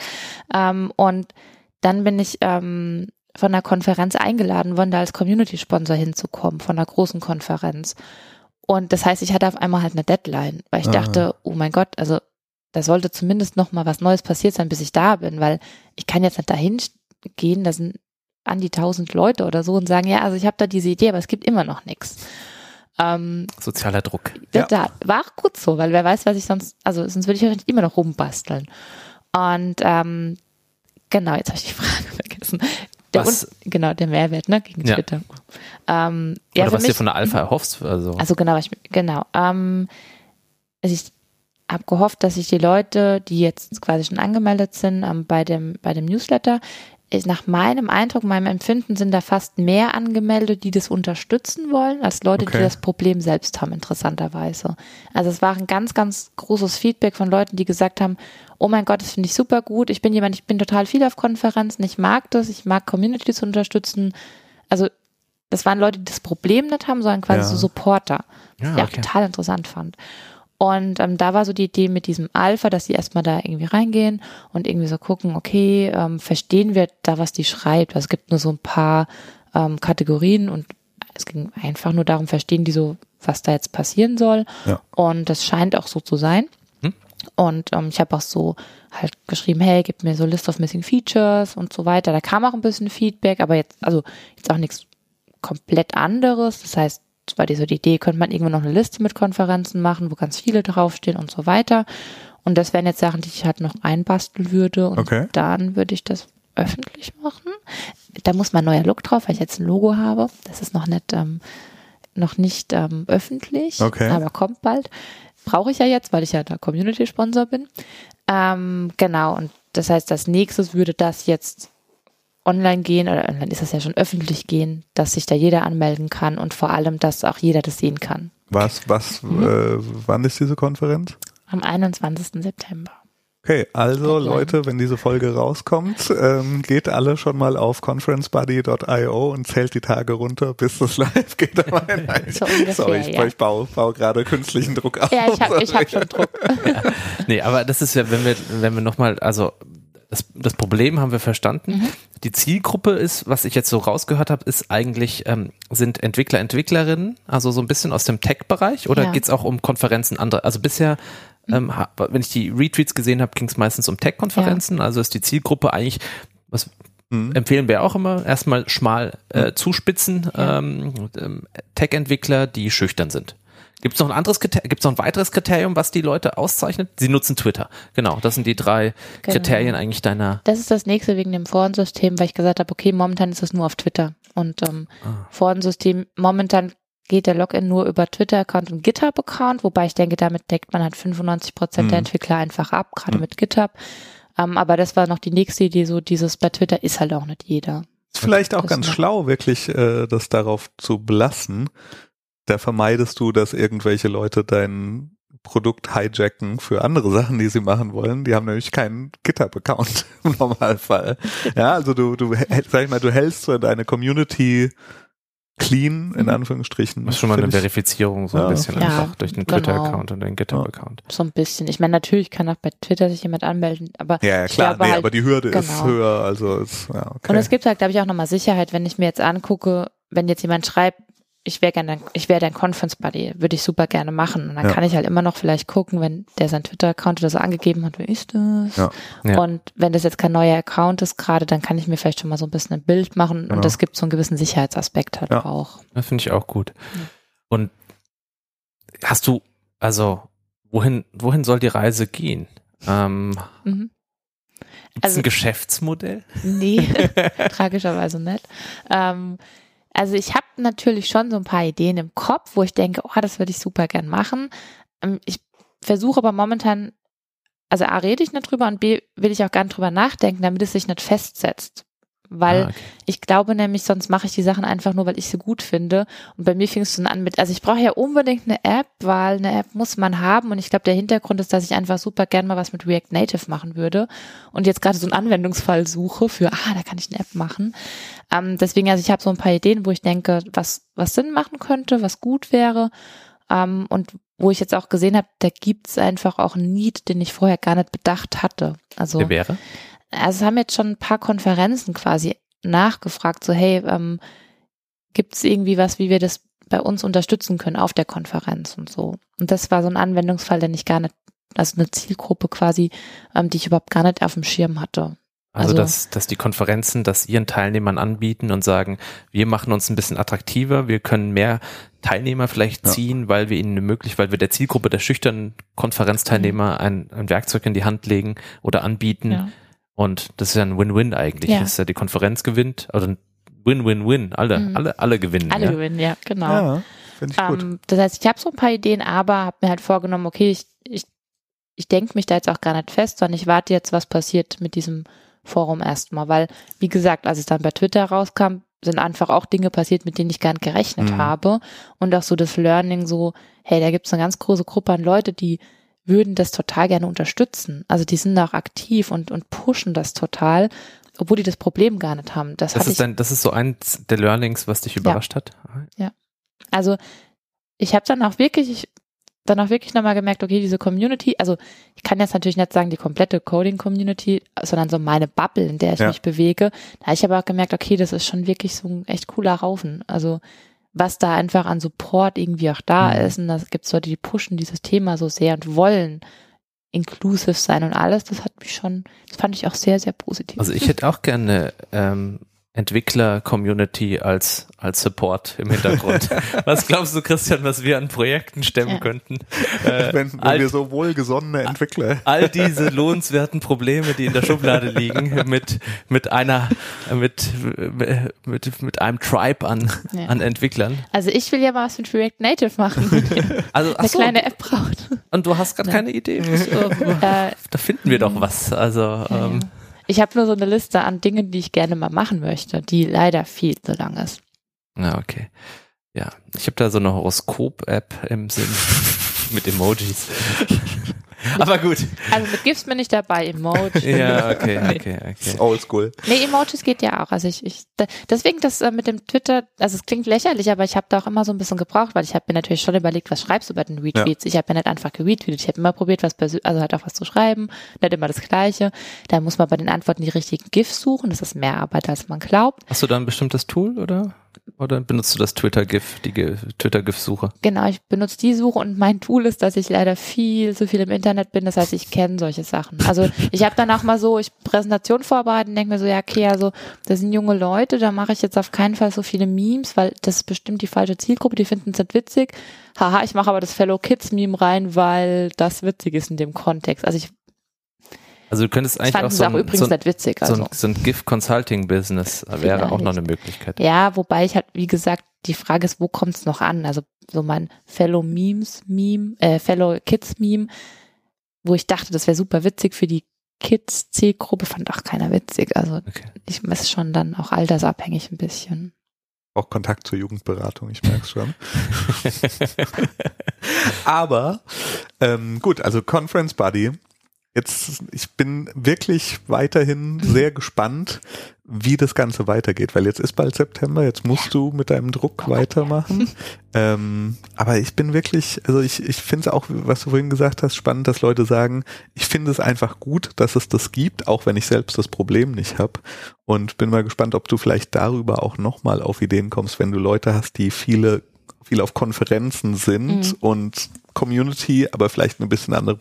Ähm, und dann bin ich ähm, von einer Konferenz eingeladen worden, da als Community-Sponsor hinzukommen, von einer großen Konferenz. Und das heißt, ich hatte auf einmal halt eine Deadline, weil ich Ah. dachte, oh mein Gott, also da sollte zumindest noch mal was Neues passiert sein, bis ich da bin, weil ich kann jetzt nicht dahin gehen, da sind an die tausend Leute oder so und sagen, ja, also ich habe da diese Idee, aber es gibt immer noch nichts. Ähm, Sozialer Druck. Ja. da, war auch gut so, weil wer weiß, was ich sonst, also sonst würde ich wahrscheinlich immer noch rumbasteln. Und ähm, genau, jetzt habe ich die Frage vergessen. Der Was- Un- genau, der Mehrwert, ne, gegen Ja. Twitter. Ähm, ja, Oder für was du dir mich- von der Alpha erhoffst? Also, also genau, ich, genau. Ähm, also ich habe gehofft, dass sich die Leute, die jetzt quasi schon angemeldet sind ähm, bei dem bei dem Newsletter, nach meinem Eindruck, meinem Empfinden sind da fast mehr angemeldet, die das unterstützen wollen, als Leute, Okay. die das Problem selbst haben, interessanterweise. Also es war ein ganz, ganz großes Feedback von Leuten, die gesagt haben, oh mein Gott, das finde ich super gut. Ich bin jemand, ich bin total viel auf Konferenzen, ich mag das, ich mag Community zu unterstützen. Also das waren Leute, die das Problem nicht haben, sondern quasi Ja. so Supporter. Was Ja, ich auch okay. total interessant fand. Und ähm, da war so die Idee mit diesem Alpha, dass sie erstmal da irgendwie reingehen und irgendwie so gucken, okay, ähm, verstehen wir da, was die schreibt? Also es gibt nur so ein paar ähm, Kategorien und es ging einfach nur darum, verstehen die so, was da jetzt passieren soll. Ja. Und das scheint auch so zu sein. Hm. Und ähm, ich habe auch so halt geschrieben, hey, gib mir so List of Missing Features und so weiter. Da kam auch ein bisschen Feedback, aber jetzt, also jetzt auch nichts komplett anderes. Das heißt, es war die so die Idee, könnte man irgendwo noch eine Liste mit Konferenzen machen, wo ganz viele draufstehen und so weiter. Und das wären jetzt Sachen, die ich halt noch einbasteln würde. Und Okay. dann würde ich das öffentlich machen. Da muss mein neuer Look drauf, weil ich jetzt ein Logo habe. Das ist noch nicht, ähm, noch nicht ähm, öffentlich, Okay. aber kommt bald. Brauche ich ja jetzt, weil ich ja da Community-Sponsor bin. Ähm, genau, und das heißt, als nächstes würde das jetzt online gehen, oder online ist das ja schon öffentlich gehen, dass sich da jeder anmelden kann und vor allem, dass auch jeder das sehen kann. Was, was, Mhm. äh, wann ist diese Konferenz? Am 21. September. Okay, also. Leute, wenn diese Folge rauskommt, ähm, geht alle schon mal auf conferencebuddy.io und zählt die Tage runter, bis das live geht. Nein, So ungefähr, Sorry, ich, ja. ich baue, baue gerade künstlichen Druck auf. Ja, ich habe hab schon Druck. Nee, aber das ist ja, wenn wir, wenn wir nochmal, also das, das Problem haben wir verstanden. Mhm. Die Zielgruppe ist, was ich jetzt so rausgehört habe, ist eigentlich, ähm, sind Entwickler, Entwicklerinnen, also so ein bisschen aus dem Tech-Bereich oder Ja. geht's auch um Konferenzen andere? Also bisher, ähm, ha- wenn ich die Retweets gesehen habe, ging es meistens um Tech-Konferenzen, also ist die Zielgruppe eigentlich, was Mhm. empfehlen wir auch immer, erstmal schmal äh, Mhm. zuspitzen, ähm, und, ähm, Tech-Entwickler, die schüchtern sind. Gibt es noch ein anderes Kriterium, gibt es noch ein weiteres Kriterium, was die Leute auszeichnet? Sie nutzen Twitter. Genau, das sind die drei Genau. Kriterien eigentlich deiner. Das ist das nächste wegen dem Forensystem, weil ich gesagt habe, okay, momentan ist es nur auf Twitter. Und ähm, Ah. Forensystem, momentan geht der Login nur über Twitter-Account und GitHub-Account, wobei ich denke, damit deckt man halt 95 Prozent der Mhm. Entwickler einfach ab, gerade Mhm. mit GitHub. Ähm, aber das war noch die nächste Idee, so dieses bei Twitter ist halt auch nicht jeder. Ist vielleicht auch Das ganz schlau, wirklich äh, das darauf zu belassen. Da vermeidest du, dass irgendwelche Leute dein Produkt hijacken für andere Sachen, die sie machen wollen. Die haben nämlich keinen GitHub-Account im Normalfall. Ja, also du, du, sag ich mal, du hältst so deine Community clean, in Mhm. Anführungsstrichen. Das ist schon mal eine Verifizierung so Ja. ein bisschen Ja, einfach durch den genau. Twitter-Account und den GitHub-Account. So ein bisschen. Ich meine, natürlich kann auch bei Twitter sich jemand anmelden, aber Ja, ja klar, nee, halt- aber die Hürde ist genau. höher, also ist, ja, okay. Und es gibt halt, glaube ich, auch nochmal Sicherheit, wenn ich mir jetzt angucke, wenn jetzt jemand schreibt, ich wäre gerne, ich wäre dein Conference Buddy, würde ich super gerne machen. Und dann Ja. kann ich halt immer noch vielleicht gucken, wenn der sein Twitter-Account oder so angegeben hat, wer ist das? Ja. Ja. Und wenn das jetzt kein neuer Account ist gerade, dann kann ich mir vielleicht schon mal so ein bisschen ein Bild machen. Genau. Und das gibt so einen gewissen Sicherheitsaspekt halt Ja. auch. Das finde ich auch gut. Und hast du, also, wohin, wohin soll die Reise gehen? Ähm, Mhm. Gibt es Also- ein Geschäftsmodell? Nee, tragischerweise nicht. Ähm, also ich habe natürlich schon so ein paar Ideen im Kopf, wo ich denke, oh, das würde ich super gern machen. Ähm, ich versuche aber momentan, also A, rede ich nicht drüber und B, will ich auch nicht drüber nachdenken, damit es sich nicht festsetzt. Weil Ah, okay. ich glaube nämlich, sonst mache ich die Sachen einfach nur, weil ich sie gut finde. Und bei mir fing es dann an mit, also ich brauche ja unbedingt eine App, weil eine App muss man haben. Und ich glaube, der Hintergrund ist, dass ich einfach super gern mal was mit React Native machen würde. Und jetzt gerade so einen Anwendungsfall suche für, ah, da kann ich eine App machen. Ähm, deswegen, also ich habe so ein paar Ideen, wo ich denke, was, was Sinn machen könnte, was gut wäre. Ähm, und wo ich jetzt auch gesehen habe, da gibt's einfach auch einen Need, den ich vorher gar nicht bedacht hatte. Also Der wäre? Also es haben jetzt schon ein paar Konferenzen quasi nachgefragt, so hey, ähm, gibt es irgendwie was, wie wir das bei uns unterstützen können auf der Konferenz und so. Und das war so ein Anwendungsfall, den ich gar nicht, also eine Zielgruppe quasi, ähm, die ich überhaupt gar nicht auf dem Schirm hatte. Also, Also- dass, dass die Konferenzen das ihren Teilnehmern anbieten und sagen, wir machen uns ein bisschen attraktiver, wir können mehr Teilnehmer vielleicht Ja. ziehen, weil wir ihnen möglich, weil wir der Zielgruppe der schüchternen Konferenzteilnehmer ein, ein Werkzeug in die Hand legen oder anbieten. Ja. Und das ist ja ein Win-Win eigentlich. Ja. Das ist ja die Konferenz gewinnt, oder ein Win-Win-Win. Alle, Mhm. alle, alle gewinnen. Alle ja? gewinnen, ja, genau. ja, finde ich gut. Ähm, das heißt, ich habe so ein paar Ideen, aber habe mir halt vorgenommen, okay, ich, ich, ich denke mich da jetzt auch gar nicht fest, sondern ich warte jetzt, was passiert mit diesem Forum erstmal. Weil, wie gesagt, als es dann bei Twitter rauskam, sind einfach auch Dinge passiert, mit denen ich gar nicht gerechnet Mhm. habe. Und auch so das Learning so, hey, da gibt es eine ganz große Gruppe an Leute, die würden das total gerne unterstützen. Also die sind da auch aktiv und, und pushen das total, obwohl die das Problem gar nicht haben. Das, Das ist, dann, das ist so eins der Learnings, was dich überrascht hat. Also ich habe dann auch wirklich, ich, dann auch wirklich nochmal gemerkt, okay, diese Community, also ich kann jetzt natürlich nicht sagen die komplette Coding-Community, sondern so meine Bubble, in der ich Ja. mich bewege. Da habe ich aber auch gemerkt, okay, das ist schon wirklich so ein echt cooler Haufen. Also was da einfach an Support irgendwie auch da Mhm. ist und da gibt es Leute, die pushen dieses Thema so sehr und wollen inclusive sein und alles, das hat mich schon, das fand ich auch sehr, sehr positiv. Also ich hätte auch gerne ähm, Entwickler-Community als, als Support im Hintergrund. was glaubst du, Christian, was wir an Projekten stemmen Ja. könnten? Äh, wenn, wenn all, wir so wohlgesonnene Entwickler. all diese lohnenswerten Probleme, die in der Schublade liegen, mit, mit einer, mit, mit, mit einem Tribe an, Ja. an Entwicklern. Also ich will ja mal was mit React Native machen, Also, eine so, kleine App braucht. und du hast gerade keine Idee. Das, äh, Äh, da finden wir doch was. Also, Ja, ähm, ja. Ich habe nur so eine Liste an Dingen, die ich gerne mal machen möchte, die leider viel zu lang ist. Ja, okay. Ja, ich habe da so eine Horoskop-App im Sinn mit Emojis. Aber gut. Also mit GIFs bin ich dabei, Emoji. Ja, okay, okay, okay. Oldschool. Nee, Emojis geht ja auch. Also ich, ich da- deswegen das äh, mit dem Twitter, also es klingt lächerlich, aber ich habe da auch immer so ein bisschen gebraucht, weil ich habe mir natürlich schon überlegt, was schreibst du bei den Retweets? Ich habe ja nicht einfach geretweetet, ich habe immer probiert, was also halt auch was zu schreiben, nicht immer das Gleiche. Da muss man bei den Antworten die richtigen GIFs suchen. Das ist mehr Arbeit, als man glaubt. Hast du da ein bestimmtes Tool oder? Oder benutzt du das Twitter-GIF, die Twitter-GIF-Suche? Genau, ich benutze die Suche und mein Tool ist, dass ich leider viel zu viel im Internet bin. Das heißt, ich kenne solche Sachen. Also ich habe dann auch mal so, ich Präsentation vorbereiten denke mir so, ja, okay, also das sind junge Leute, da mache ich jetzt auf keinen Fall so viele Memes, weil das ist bestimmt die falsche Zielgruppe, die finden es nicht witzig. Haha, ich mache aber das Fellow Kids Meme rein, weil das witzig ist in dem Kontext. Also ich Also du könntest eigentlich auch so ein, übrigens so witzig. so Also. ein, so ein GIF-Consulting-Business wäre auch noch eine Möglichkeit. Ja, wobei ich halt, wie gesagt, die Frage ist, wo kommt es noch an? Also so mein Fellow Memes Meme, äh, Fellow Kids Meme, wo ich dachte, das wäre super witzig für die Kids Zielgruppe, fand auch keiner witzig. Also Okay. ich ist schon dann auch altersabhängig ein bisschen. Auch Kontakt zur Jugendberatung, ich merke schon. Aber ähm, gut, also Conference Buddy. Jetzt, ich bin wirklich weiterhin sehr gespannt, wie das Ganze weitergeht, weil jetzt ist bald September, jetzt musst du mit deinem Druck weitermachen. ähm, aber ich bin wirklich, also ich, ich finde es auch, was du vorhin gesagt hast, spannend, dass Leute sagen, ich finde es einfach gut, dass es das gibt, auch wenn ich selbst das Problem nicht habe. Und bin mal gespannt, ob du vielleicht darüber auch nochmal auf Ideen kommst, wenn du Leute hast, die viele, viel auf Konferenzen sind Mhm. und Community, aber vielleicht ein bisschen andere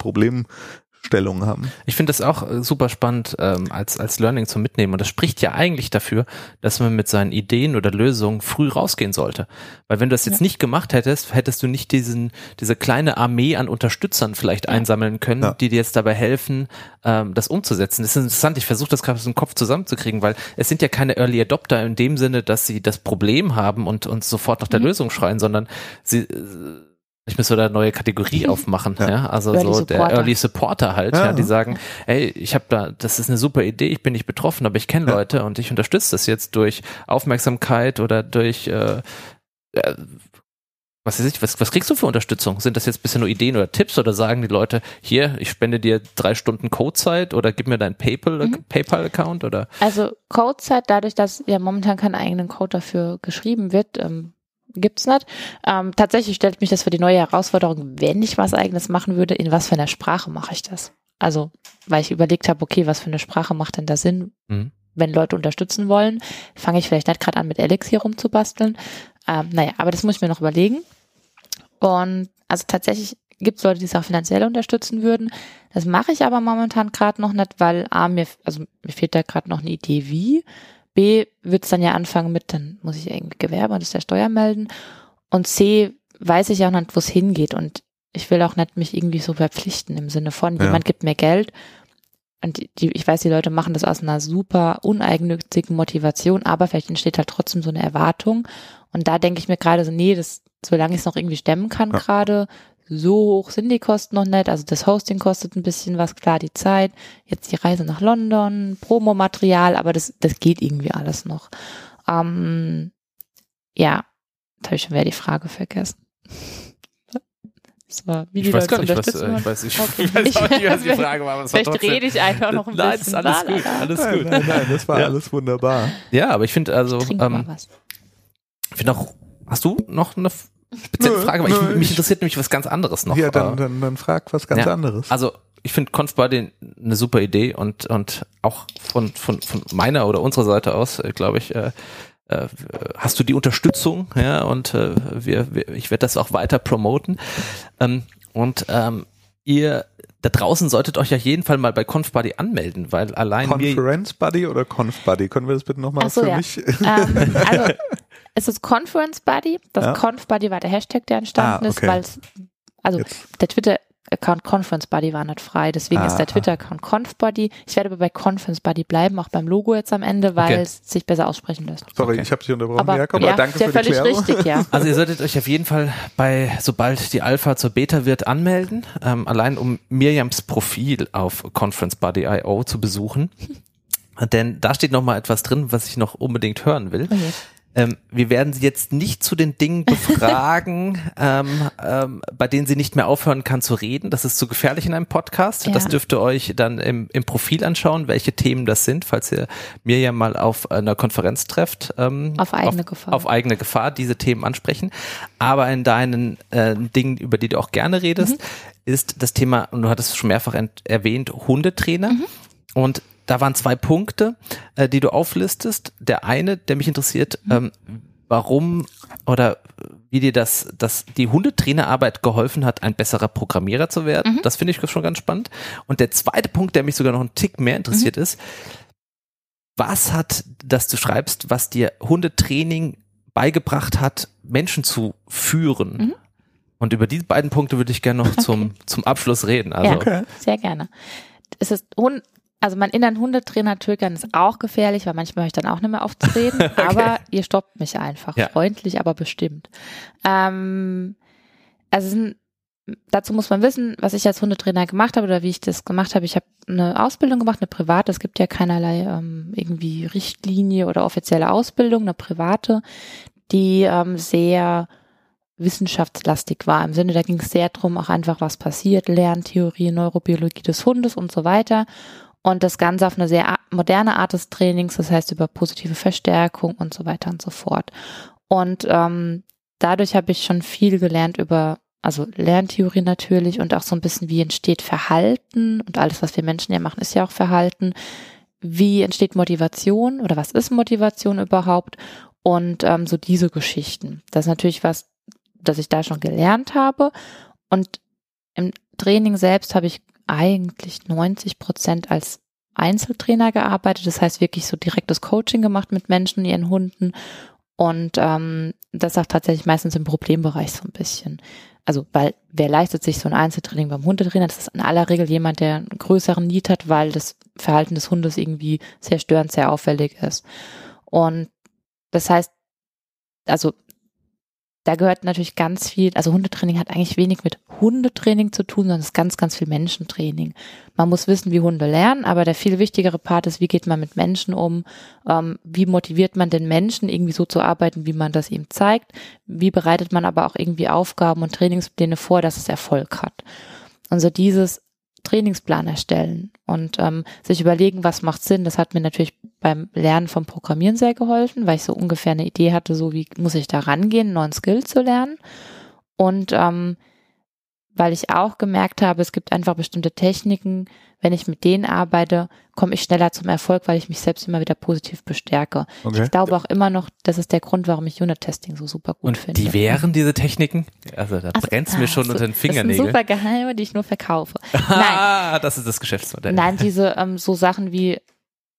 Problemstellungen haben. Ich finde das auch äh, super spannend ähm, als, als Learning zum Mitnehmen. Und das spricht ja eigentlich dafür, dass man mit seinen Ideen oder Lösungen früh rausgehen sollte. Weil wenn du das jetzt nicht gemacht hättest, hättest du nicht diesen, diese kleine Armee an Unterstützern vielleicht einsammeln können, Ja. die dir jetzt dabei helfen, ähm, das umzusetzen. Das ist interessant. Ich versuche das gerade so im Kopf zusammenzukriegen, weil es sind ja keine Early Adopter in dem Sinne, dass sie das Problem haben und, und sofort nach der Mhm. Lösung schreien, sondern sie, äh, ich müsste da eine neue Kategorie aufmachen, ja. Ja. Also Early so der Supporter. Early Supporter halt, ja, Ja. die sagen, hey, ich habe da, das ist eine super Idee, ich bin nicht betroffen, aber ich kenne Ja. Leute und ich unterstütze das jetzt durch Aufmerksamkeit oder durch äh, äh, was weiß ich, was, was kriegst du für Unterstützung? Sind das jetzt bisher nur Ideen oder Tipps oder sagen die Leute, hier, ich spende dir drei Stunden Codezeit oder gib mir deinen PayPal, Mhm. PayPal-Account oder Also Codezeit, dadurch, dass ja momentan kein eigenen Code dafür geschrieben wird, ähm, gibt's nicht. Ähm, tatsächlich stellt mich das für die neue Herausforderung, wenn ich was eigenes machen würde, in was für einer Sprache mache ich das? Also, weil ich überlegt habe, okay, was für eine Sprache macht denn da Sinn, Mhm. wenn Leute unterstützen wollen, fange ich vielleicht nicht gerade an, mit Alex hier rumzubasteln. Ähm, naja, aber das muss ich mir noch überlegen. Und also tatsächlich gibt es Leute, die es auch finanziell unterstützen würden. Das mache ich aber momentan gerade noch nicht, weil A, mir, also mir fehlt da gerade noch eine Idee wie. B, wird es dann ja anfangen mit, dann muss ich irgendwie Gewerbe und das der Steuer melden. Und C, weiß ich auch nicht, wo es hingeht. Und ich will auch nicht mich irgendwie so verpflichten im Sinne von, Ja. jemand gibt mir Geld. Und die, die, ich weiß, die Leute machen das aus einer super uneigennützigen Motivation, aber vielleicht entsteht halt trotzdem so eine Erwartung. Und da denke ich mir gerade so, nee, das, solange ich es noch irgendwie stemmen kann Ja. gerade, so hoch sind die Kosten noch nicht. Also das Hosting kostet ein bisschen was, klar, die Zeit, jetzt die Reise nach London, Promomaterial, aber das, das geht irgendwie alles noch. Ähm, ja, jetzt habe ich schon wieder die Frage vergessen. Das war, wie die ich weiß Leute gar nicht, was, äh, ich weiß, ich, Okay. ich weiß auch nicht, was die Frage war, aber es war Vielleicht trotzdem, rede ich einfach noch ein Nein, bisschen. ist alles gut, alles Nein, gut. nein, nein, das war Ja. alles wunderbar. Ja, aber ich finde also, mal ähm, was. ich finde auch, hast du noch eine spezielle Nö, Frage? Weil nö, ich, mich ich- interessiert nämlich was ganz anderes noch. ja, dann, dann, dann frag was ganz Ja. anderes. Also ich finde Confbuddy eine super Idee und und auch von von von meiner oder unserer Seite aus, äh, glaube ich, äh, äh, hast du die Unterstützung, ja, und äh, wir, wir ich werde das auch weiter promoten. Ähm, und ähm, ihr da draußen solltet euch auf jeden Fall mal bei Confbuddy anmelden, weil allein Conference Buddy oder Conf Buddy? Können wir das bitte nochmal so, für ja. mich? ähm, also es ist Conference Buddy. Das Ja. Conf Buddy war der Hashtag, der entstanden Ah, ist, okay. weil es, also Jetzt. der Twitter-Account Conference Buddy war nicht frei, deswegen ist Aha. der Twitter-Account Conf Buddy. Ich werde aber bei Conference Buddy bleiben, auch beim Logo jetzt am Ende, weil Okay. es sich besser aussprechen lässt. Sorry, Okay. ich habe dich unterbrochen. Aber Jakob, ja, aber danke ist ja für die völlig Klärung. richtig, ja. Also ihr solltet euch auf jeden Fall bei, sobald die Alpha zur Beta wird, anmelden, ähm, allein um Miriams Profil auf conferencebuddy.io zu besuchen. Denn da steht noch mal etwas drin, was ich noch unbedingt hören will. Oh je. Ähm, wir werden Sie jetzt nicht zu den Dingen befragen, ähm, ähm, bei denen sie nicht mehr aufhören kann zu reden. Das ist zu gefährlich in einem Podcast. Ja. Das dürft ihr euch dann im, im Profil anschauen, welche Themen das sind, falls ihr mir ja mal auf einer Konferenz trefft. Ähm, Auf eigene auf, Gefahr. Auf eigene Gefahr diese Themen ansprechen. Aber in deinen äh, Dingen, über die du auch gerne redest, Mhm. ist das Thema, und du hattest es schon mehrfach erwähnt, Hundetrainer. Mhm. Und da waren zwei Punkte, äh, die du auflistest. Der eine, der mich interessiert, Mhm. ähm, warum oder wie dir das, das die Hundetrainerarbeit geholfen hat, ein besserer Programmierer zu werden. Mhm. Das finde ich schon ganz spannend. Und der zweite Punkt, der mich sogar noch einen Tick mehr interessiert Mhm. ist, was hat, dass du schreibst, was dir Hundetraining beigebracht hat, Menschen zu führen? Mhm. Und über diese beiden Punkte würde ich gerne noch zum, zum Abschluss reden. Also, Ja. Okay. Sehr gerne. Es ist Hund, also mein inneren Hundetrainer triggern ist auch gefährlich, weil manchmal höre ich dann auch nicht mehr auf zu reden. Aber ihr stoppt mich einfach. Ja. Freundlich, aber bestimmt. Ähm, also sind, dazu muss man wissen, was ich als Hundetrainer gemacht habe oder wie ich das gemacht habe. Ich habe eine Ausbildung gemacht, eine private. Es gibt ja keinerlei ähm, irgendwie Richtlinie oder offizielle Ausbildung, eine private, die ähm, sehr wissenschaftslastig war. Im Sinne, da ging es sehr drum, auch einfach was passiert, Lerntheorie, Neurobiologie des Hundes und so weiter. Und das Ganze auf eine sehr moderne Art des Trainings, das heißt über positive Verstärkung und so weiter und so fort. Und ähm, dadurch habe ich schon viel gelernt über, also Lerntheorie natürlich und auch so ein bisschen, wie entsteht Verhalten und alles, was wir Menschen ja machen, ist ja auch Verhalten. Wie entsteht Motivation oder was ist Motivation überhaupt? Und ähm, so diese Geschichten. Das ist natürlich was, das ich da schon gelernt habe. Und im Training selbst habe ich eigentlich 90 Prozent als Einzeltrainer gearbeitet. Das heißt wirklich so direktes Coaching gemacht mit Menschen, ihren Hunden. Und ähm, das auch tatsächlich meistens im Problembereich so ein bisschen. Also, weil wer leistet sich so ein Einzeltraining beim Hundetrainer? Das ist in aller Regel jemand, der einen größeren Need hat, weil das Verhalten des Hundes irgendwie sehr störend, sehr auffällig ist. Und das heißt, also da gehört natürlich ganz viel, also Hundetraining hat eigentlich wenig mit Hundetraining zu tun, sondern es ist ganz, ganz viel Menschentraining. Man muss wissen, wie Hunde lernen, aber der viel wichtigere Part ist, wie geht man mit Menschen um, ähm, wie motiviert man den Menschen, irgendwie so zu arbeiten, wie man das ihm zeigt, wie bereitet man aber auch irgendwie Aufgaben und Trainingspläne vor, dass es Erfolg hat. Und so dieses Trainingsplan erstellen und ähm, sich überlegen, was macht Sinn. Das hat mir natürlich beim Lernen vom Programmieren sehr geholfen, weil ich so ungefähr eine Idee hatte, so wie muss ich da rangehen, einen neuen Skill zu lernen. Und ähm, weil ich auch gemerkt habe, es gibt einfach bestimmte Techniken, wenn ich mit denen arbeite, komme ich schneller zum Erfolg, weil ich mich selbst immer wieder positiv bestärke. Okay. Ich glaube auch immer noch, das ist der Grund, warum ich Unit-Testing so super gut und finde. die wären diese Techniken? Also da Also, brennt's mir ah, schon so- unter den Das sind Fingernägeln. super Geheime, die ich nur verkaufe. Nein, Ah, das ist das Geschäftsmodell. Nein, diese ähm, so Sachen wie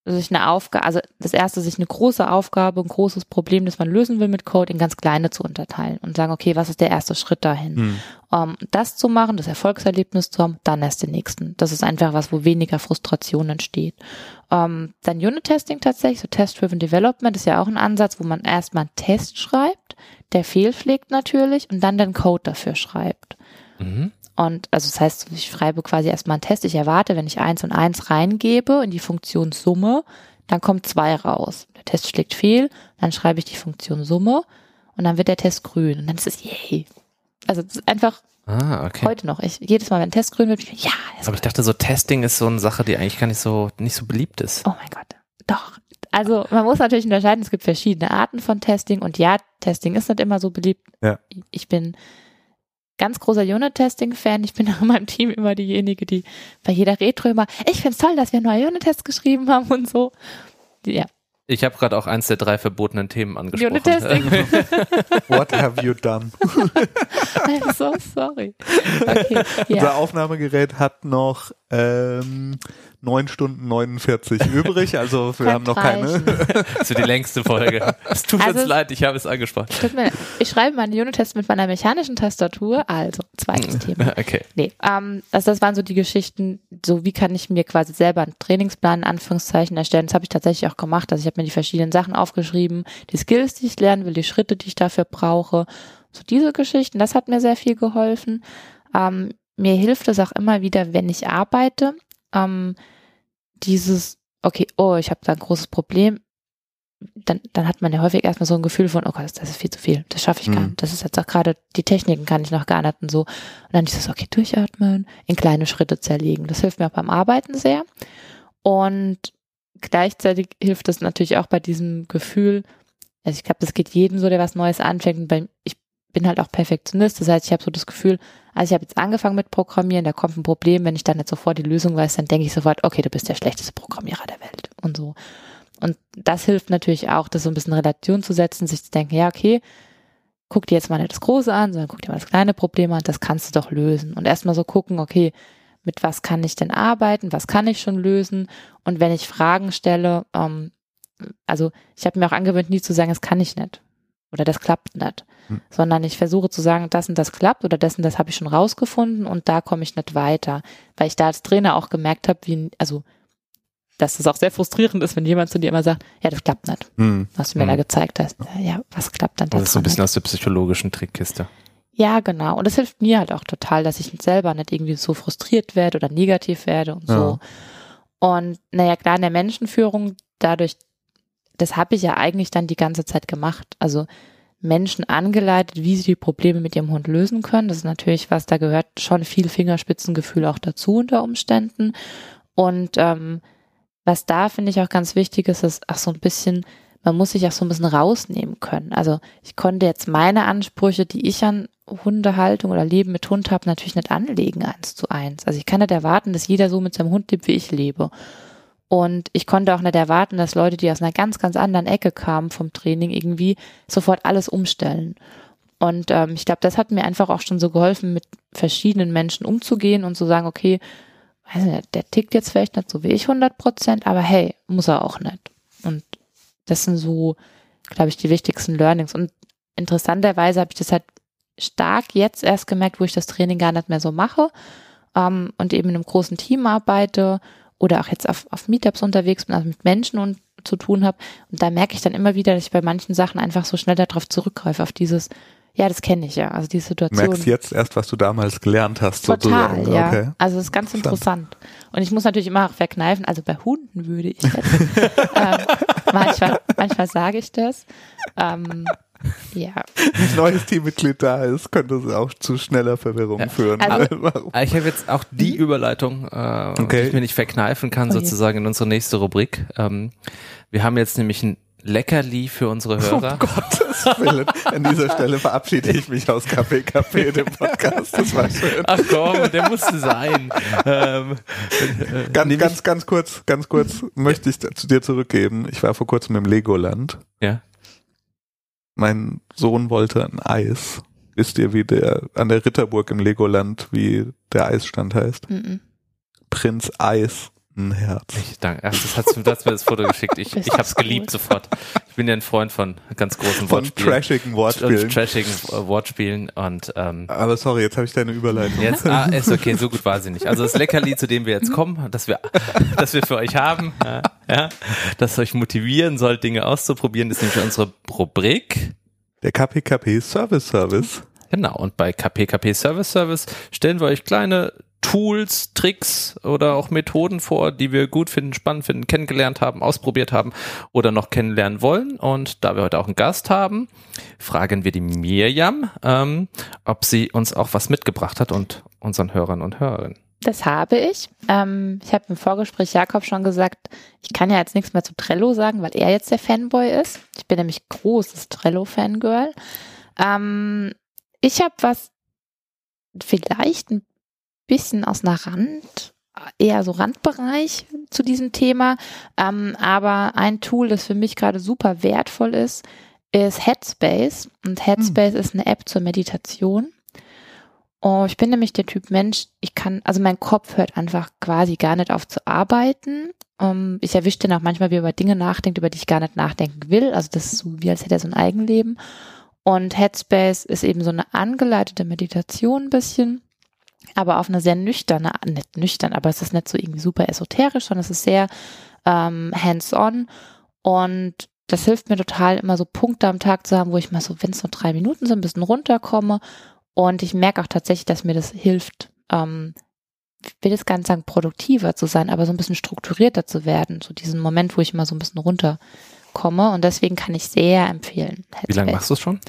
sich eine Aufgabe, also das erste, sich eine große Aufgabe, ein großes Problem, das man lösen will mit Code, in ganz kleine zu unterteilen und sagen, okay, was ist der erste Schritt dahin? Hm. Um das zu machen, das Erfolgserlebnis zu haben, dann erst den nächsten. Das ist einfach was, wo weniger Frustration entsteht. Um, dann Unit-Testing tatsächlich, so Test-Driven Development ist ja auch ein Ansatz, wo man erstmal einen Test schreibt, der fehlpflegt natürlich und dann den Code dafür schreibt. Mhm. Und also das heißt, ich schreibe quasi erstmal einen Test. Ich erwarte, wenn ich eins und eins reingebe in die Funktion Summe, dann kommt zwei raus. Der Test schlägt fehl, dann schreibe ich die Funktion Summe und dann wird der Test grün. Und dann ist es yay. Also das ist einfach Ah, okay. heute noch. Ich, jedes Mal, wenn ein Test grün wird, bin ich, ja, Aber ich dachte, so Testing ist so eine Sache, die eigentlich gar nicht so, nicht so beliebt ist. Oh mein Gott. Doch. Also man muss natürlich unterscheiden, es gibt verschiedene Arten von Testing und ja, Testing ist nicht immer so beliebt. Ja. Ich bin ganz großer Unit-Testing-Fan. Ich bin auch in meinem Team immer diejenige, die bei jeder Retro immer, ich find's toll, dass wir neue Unit-Tests geschrieben haben und so. Ja, Ich habe gerade auch eins der drei verbotenen Themen angesprochen. Unit-Testing. What have you done? I'm so sorry. Okay, Unser ja. Aufnahmegerät hat noch ähm, 9 Stunden 49 übrig, also wir haben noch keine. Das ist die längste Folge. Es tut Also uns leid, ich habe es angesprochen. Mir- Ich schreibe meine Unit-Tests mit meiner mechanischen Tastatur. Also, zweites Thema. Okay. Nee, ähm, also das waren so die Geschichten, so wie kann ich mir quasi selber einen Trainingsplan in Anführungszeichen erstellen. Das habe ich tatsächlich auch gemacht. Also ich habe mir die verschiedenen Sachen aufgeschrieben, die Skills, die ich lernen will, die Schritte, die ich dafür brauche. So diese Geschichten, das hat mir sehr viel geholfen. Ähm, mir hilft es auch immer wieder, wenn ich arbeite, ähm, dieses, okay, oh, ich habe da ein großes Problem. dann, dann hat man ja häufig erstmal so ein Gefühl von, oh Gott, das ist viel zu viel, das schaffe ich gar Mhm. nicht. Das ist jetzt auch gerade, die Techniken kann ich noch gar nicht und so. Und dann dieses, okay, durchatmen, in kleine Schritte zerlegen. Das hilft mir auch beim Arbeiten sehr. Und gleichzeitig hilft es natürlich auch bei diesem Gefühl, also ich glaube, das geht jedem so, der was Neues anfängt. Und bei, ich bin halt auch Perfektionist. Das heißt, ich habe so das Gefühl, also ich habe jetzt angefangen mit Programmieren, da kommt ein Problem, wenn ich dann nicht sofort die Lösung weiß, dann denke ich sofort, okay, du bist der schlechteste Programmierer der Welt und so. Und das hilft natürlich auch, das so ein bisschen in Relation zu setzen, sich zu denken, ja, okay, guck dir jetzt mal nicht das Große an, sondern guck dir mal das kleine Problem an, das kannst du doch lösen. Und erstmal so gucken, okay, mit was kann ich denn arbeiten, was kann ich schon lösen? Und wenn ich Fragen stelle, ähm, also ich habe mir auch angewöhnt, nie zu sagen, das kann ich nicht oder das klappt nicht, Hm. sondern ich versuche zu sagen, das und das klappt oder das und das habe ich schon rausgefunden und da komme ich nicht weiter, weil ich da als Trainer auch gemerkt habe, wie, also dass es auch sehr frustrierend ist, wenn jemand zu dir immer sagt, ja, das klappt nicht, Hm. was du mir Hm. da gezeigt hast. Ja, was klappt dann da Das ist so ein bisschen aus der psychologischen Trickkiste. ja, genau. Und das hilft mir halt auch total, dass ich selber nicht irgendwie so frustriert werde oder negativ werde und so. Und naja, klar, in der Menschenführung, dadurch, das habe ich ja eigentlich dann die ganze Zeit gemacht. Also Menschen angeleitet, wie sie die Probleme mit ihrem Hund lösen können. Das ist natürlich was, da gehört schon viel Fingerspitzengefühl auch dazu unter Umständen. Und ähm, was da finde ich auch ganz wichtig ist, ist auch so ein bisschen, man muss sich auch so ein bisschen rausnehmen können. Also ich konnte jetzt meine Ansprüche, die ich an Hundehaltung oder Leben mit Hund habe, natürlich nicht anlegen eins zu eins. Also ich kann nicht erwarten, dass jeder so mit seinem Hund lebt, wie ich lebe. Und ich konnte auch nicht erwarten, dass Leute, die aus einer ganz, ganz anderen Ecke kamen vom Training, irgendwie sofort alles umstellen. Und ähm, ich glaube, das hat mir einfach auch schon so geholfen, mit verschiedenen Menschen umzugehen und zu sagen, okay, weiß nicht, der tickt jetzt vielleicht nicht so wie ich 100 Prozent, aber hey, muss er auch nicht. Und das sind so, glaube ich, die wichtigsten Learnings. Und interessanterweise habe ich das halt stark jetzt erst gemerkt, wo ich das Training gar nicht mehr so mache ähm, und eben in einem großen Team arbeite oder auch jetzt auf, auf Meetups unterwegs bin, also mit Menschen und zu tun habe. Und da merke ich dann immer wieder, dass ich bei manchen Sachen einfach so schnell darauf zurückgreife, auf dieses, ja, das kenne ich ja, also die Du Situation. merkst jetzt erst, was du damals gelernt hast, Total, sozusagen. ja. Okay. Also das ist ganz Interessant. interessant. Und ich muss natürlich immer auch verkneifen, also bei Hunden würde ich jetzt. ähm, manchmal, manchmal sage ich das. Ähm, ja, Ein neues Teammitglied da ist, könnte es auch zu schneller Verwirrung Ja. führen. Also-? Ah, Ich habe jetzt auch die Überleitung, äh, Okay. die ich mir nicht verkneifen kann, Oh je. sozusagen in unsere nächste Rubrik. Ähm, wir haben jetzt nämlich ein Leckerli für unsere Hörer. Um Gottes Willen. An dieser Stelle verabschiede ich mich aus KPKP, dem Podcast. Das war schön. Ach komm, der musste sein. ähm, äh, Ganz, ganz, ganz kurz, ganz kurz möchte ich zu dir zurückgeben. Ich war vor kurzem im Legoland. Ja. Mein Sohn wollte ein Eis. Wisst ihr, wie der an der Ritterburg im Legoland, wie der Eisstand heißt? mhm. Prinz Eis, ein Herz. Ich danke. Ach, das hast du, hast mir das Foto geschickt. Ich, ich hab's du cool. geliebt sofort. Ich bin ja ein Freund von ganz großen Von Wortspielen. trashigen und Wortspielen. trashigen äh, Wortspielen und ähm, Aber sorry, jetzt habe ich deine Überleitung. Jetzt, ah, ist okay, so gut war sie nicht. Also das Leckerli, zu dem wir jetzt kommen, das wir, das wir für euch haben, ja, das euch motivieren soll, Dinge auszuprobieren, ist nämlich unsere Rubrik. Der KPKP Service Service. Genau, und bei KPKP Service Service stellen wir euch kleine Tools, Tricks oder auch Methoden vor, die wir gut finden, spannend finden, kennengelernt haben, ausprobiert haben oder noch kennenlernen wollen. Und da wir heute auch einen Gast haben, fragen wir die Mirjam, ähm, ob sie uns auch was mitgebracht hat und unseren Hörern und Hörerinnen. Das habe ich. Ähm, ich habe im Vorgespräch Jakob schon gesagt, ich kann ja jetzt nichts mehr zu Trello sagen, weil er jetzt der Fanboy ist. Ich bin nämlich großes Trello-Fangirl. Ähm, ich habe was vielleicht ein bisschen aus einer Rand, eher so Randbereich zu diesem Thema. Ähm, aber ein Tool, das für mich gerade super wertvoll ist, ist Headspace. Und Headspace ist eine App zur Meditation. Oh, ich bin nämlich der Typ Mensch, ich kann, also mein Kopf hört einfach quasi gar nicht auf zu arbeiten. Ähm, ich erwische den auch manchmal, wie er über Dinge nachdenkt, über die ich gar nicht nachdenken will. Also das ist so, wie als hätte er so ein Eigenleben. Und Headspace ist eben so eine angeleitete Meditation ein bisschen, aber auf eine sehr nüchterne, nicht nüchtern, aber es ist nicht so irgendwie super esoterisch, sondern es ist sehr ähm, hands-on und das hilft mir total, immer so Punkte am Tag zu haben, wo ich mal so, wenn es nur drei Minuten sind, ein bisschen runterkomme und ich merke auch tatsächlich, dass mir das hilft, ähm, ich will jetzt gar nicht sagen, produktiver zu sein, aber so ein bisschen strukturierter zu werden. So diesen Moment, wo ich immer so ein bisschen runter komme und deswegen kann ich sehr empfehlen. Headspace. Wie lange machst du es schon?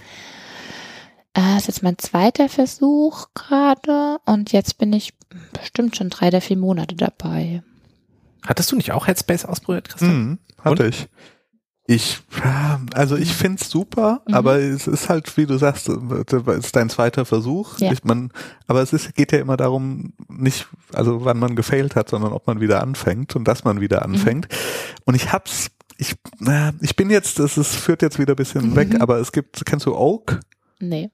Äh, das ist jetzt mein zweiter Versuch gerade und jetzt bin ich bestimmt schon drei der vier Monate dabei. Hattest du nicht auch Headspace ausprobiert, Christian? Mhm, hatte und? ich. Ich, also ich find's super, mhm. aber es ist halt, wie du sagst, es ist dein zweiter Versuch. Ja. Ich, man, aber es ist, geht ja immer darum, nicht, also wann man gefailt hat, sondern ob man wieder anfängt und dass man wieder mhm. anfängt. Mhm. Und ich hab's, ich, ich bin jetzt, es führt jetzt wieder ein bisschen mhm. weg, aber es gibt, kennst du Oak? Nee.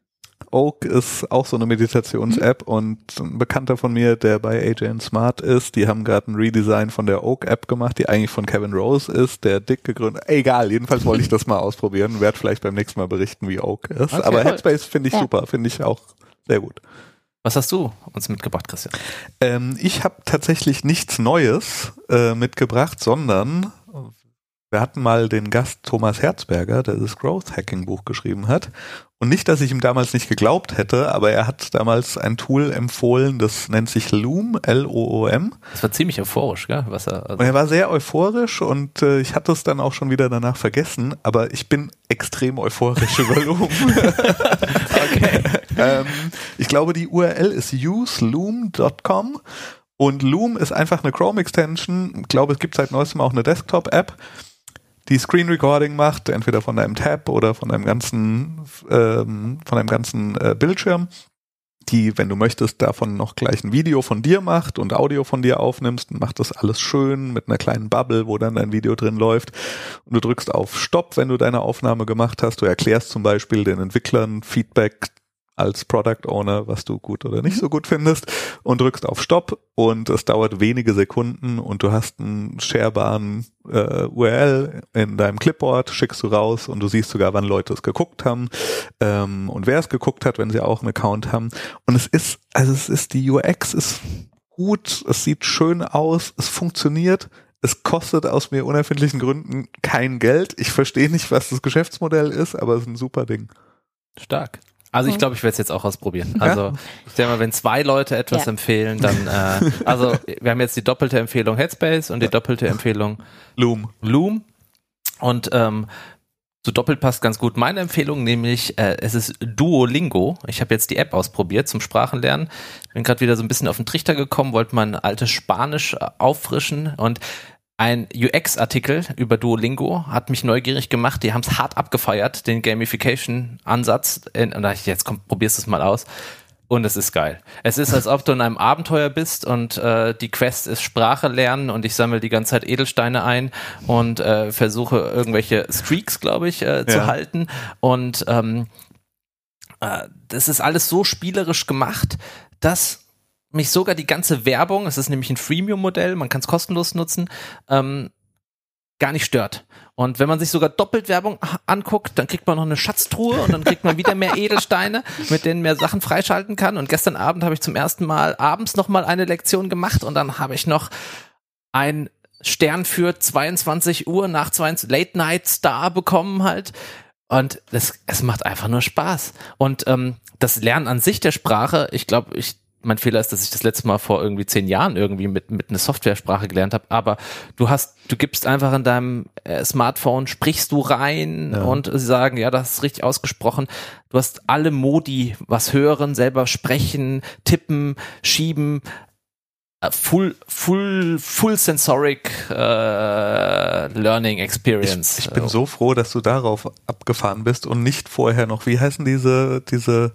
Oak ist auch so eine Meditations-App mhm. und ein Bekannter von mir, der bei AJN Smart ist, die haben gerade ein Redesign von der Oak-App gemacht, die eigentlich von Kevin Rose ist, der dick gegründet. Egal, jedenfalls wollte ich das mal ausprobieren, werde vielleicht beim nächsten Mal berichten, wie Oak ist. Okay, Aber Headspace finde ich ja. super, finde ich auch sehr gut. Was hast du uns mitgebracht, Christian? Ähm, ich habe tatsächlich nichts Neues äh, mitgebracht, sondern wir hatten mal den Gast Thomas Herzberger, der das Growth Hacking Buch geschrieben hat. Und nicht, dass ich ihm damals nicht geglaubt hätte, aber er hat damals ein Tool empfohlen, das nennt sich Loom, L-O-O-M. Das war ziemlich euphorisch, gell? Was er, also und er war sehr euphorisch und äh, ich hatte es dann auch schon wieder danach vergessen, aber ich bin extrem euphorisch über Loom. okay. ähm, ich glaube, die URL ist useloom.com und Loom ist einfach eine Chrome-Extension. Ich glaube, es gibt seit neuestem auch eine Desktop-App die Screen Recording macht, entweder von deinem Tab oder von deinem ganzen, ähm, von deinem ganzen äh, Bildschirm, die, wenn du möchtest, davon noch gleich ein Video von dir macht und Audio von dir aufnimmst und macht das alles schön mit einer kleinen Bubble, wo dann dein Video drin läuft. Und du drückst auf Stopp, wenn du deine Aufnahme gemacht hast. Du erklärst zum Beispiel den Entwicklern Feedback als Product Owner, was du gut oder nicht so gut findest und drückst auf Stopp und es dauert wenige Sekunden und du hast einen sharebaren äh, URL in deinem Clipboard, schickst du raus und du siehst sogar, wann Leute es geguckt haben ähm, und wer es geguckt hat, wenn sie auch einen Account haben. Und es ist, also es ist, die UX ist gut, es sieht schön aus, es funktioniert, es kostet aus mir unerfindlichen Gründen kein Geld. Ich verstehe nicht, was das Geschäftsmodell ist, aber es ist ein super Ding. Stark. Also ich glaube, ich werde es jetzt auch ausprobieren. Also ich denke mal, wenn zwei Leute etwas ja. empfehlen, dann äh, also wir haben jetzt die doppelte Empfehlung Headspace und die doppelte Empfehlung Loom. Loom. Und ähm, so doppelt passt ganz gut meine Empfehlung, nämlich äh, es ist Duolingo. Ich habe jetzt die App ausprobiert zum Sprachenlernen. Bin gerade wieder so ein bisschen auf den Trichter gekommen, wollte mein altes Spanisch äh, auffrischen und ein UX-Artikel über Duolingo hat mich neugierig gemacht. Die haben es hart abgefeiert, den Gamification-Ansatz. Und da ich, jetzt komm, probierst es mal aus. Und es ist geil. Es ist, als ob du in einem Abenteuer bist und äh, die Quest ist Sprache lernen und ich sammle die ganze Zeit Edelsteine ein und äh, versuche irgendwelche Streaks, glaube ich, äh, zu ja. halten. Und ähm, äh, das ist alles so spielerisch gemacht, dass mich sogar die ganze Werbung, es ist nämlich ein Freemium-Modell, man kann es kostenlos nutzen, ähm, gar nicht stört. Und wenn man sich sogar doppelt Werbung anguckt, dann kriegt man noch eine Schatztruhe und dann kriegt man wieder mehr Edelsteine, mit denen mehr Sachen freischalten kann. Und gestern Abend habe ich zum ersten Mal abends nochmal eine Lektion gemacht und dann habe ich noch ein Stern für 22 Uhr nach 22 Late Night Star bekommen halt. Und das, es macht einfach nur Spaß. Und ähm, das Lernen an sich der Sprache, ich glaube, ich mein Fehler ist, dass ich das letzte Mal vor irgendwie zehn Jahren irgendwie mit, mit einer Softwaresprache gelernt habe, aber du hast, du gibst einfach in deinem äh, Smartphone, sprichst du rein ja. und sie sagen, ja, das ist richtig ausgesprochen. Du hast alle Modi, was hören, selber sprechen, tippen, schieben, äh, full, full, full sensoric äh, Learning Experience. Ich, ich bin so froh, dass du darauf abgefahren bist und nicht vorher noch, wie heißen diese, diese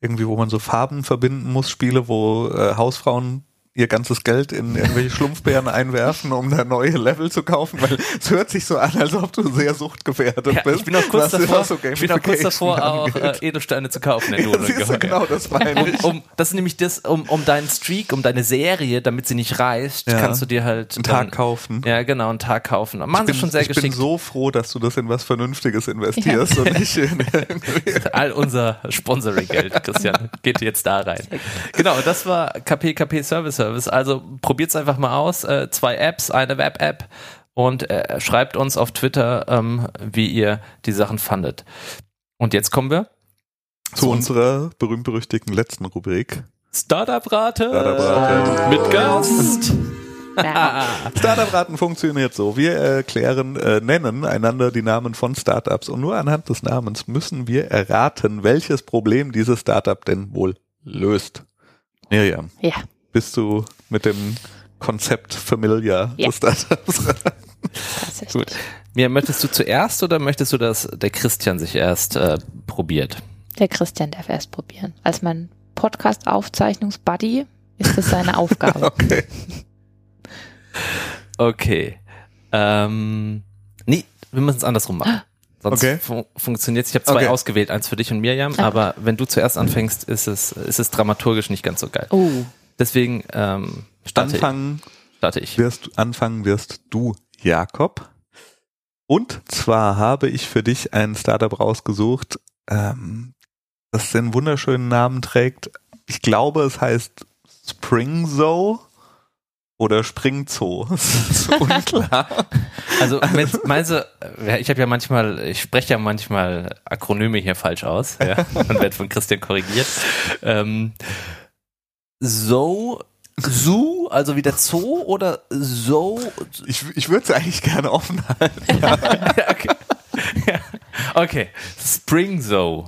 irgendwie, wo man so Farben verbinden muss, Spiele, wo äh, Hausfrauen ihr ganzes Geld in irgendwelche Schlumpfbären einwerfen, um da neue Level zu kaufen, weil es hört sich so an, als ob du sehr suchtgefährdet ja, bist. Ich bin auch kurz davor, so ich bin auch, kurz davor auch äh, Edelsteine zu kaufen. Ja, du, genau, das meine ich. Um, um, das ist nämlich das, um, um deinen Streak, um deine Serie, damit sie nicht reißt, ja. kannst du dir halt einen Tag kaufen. Ja, genau, einen Tag kaufen. Machen bin, sie schon sehr ich geschickt. Ich bin so froh, dass du das in was Vernünftiges investierst ja. und nicht in All unser Sponsoring-Geld, Christian, geht jetzt da rein. Genau, das war KP KP Service Service. Also probiert es einfach mal aus. Äh, zwei Apps, eine Web-App und äh, schreibt uns auf Twitter, ähm, wie ihr die Sachen fandet. Und jetzt kommen wir zu, zu unserer berühmt-berüchtigten letzten Rubrik. Startup-Rate Startup mit Gast. Startup-Raten funktioniert so. Wir erklären, äh, nennen einander die Namen von Startups und nur anhand des Namens müssen wir erraten, welches Problem dieses Startup denn wohl löst. Miriam, ja. Bist du mit dem Konzept familiar Ja. des Startups? Tatsächlich. Gut. Mir möchtest du zuerst oder möchtest du, dass der Christian sich erst äh, probiert? Der Christian darf erst probieren. Als mein Podcast-Aufzeichnungsbuddy ist das seine Aufgabe. okay. Okay. Ähm, nee, wir müssen es andersrum machen. Sonst Okay. fun funktioniert Ich habe zwei Okay. ausgewählt, eins für dich und Mirjam, aber wenn du zuerst anfängst, ist es, ist es dramaturgisch nicht ganz so geil. Oh, Deswegen ähm, starte, Anfangen ich, starte ich. wirst, anfangen wirst du, Jakob. Und zwar habe ich für dich ein Startup rausgesucht, ähm, das den wunderschönen Namen trägt. Ich glaube, es heißt Springzo oder Springzoo. Das ist unklar. Also wenn- meinst du, ich habe ja manchmal, ich spreche ja manchmal Akronyme hier falsch aus ja, und werde von Christian korrigiert. Ähm, so, Zoo, also wie der Zoo oder so? Ich, ich würde es eigentlich gerne offen halten. Ja, okay. Ja. okay, Spring Zoo.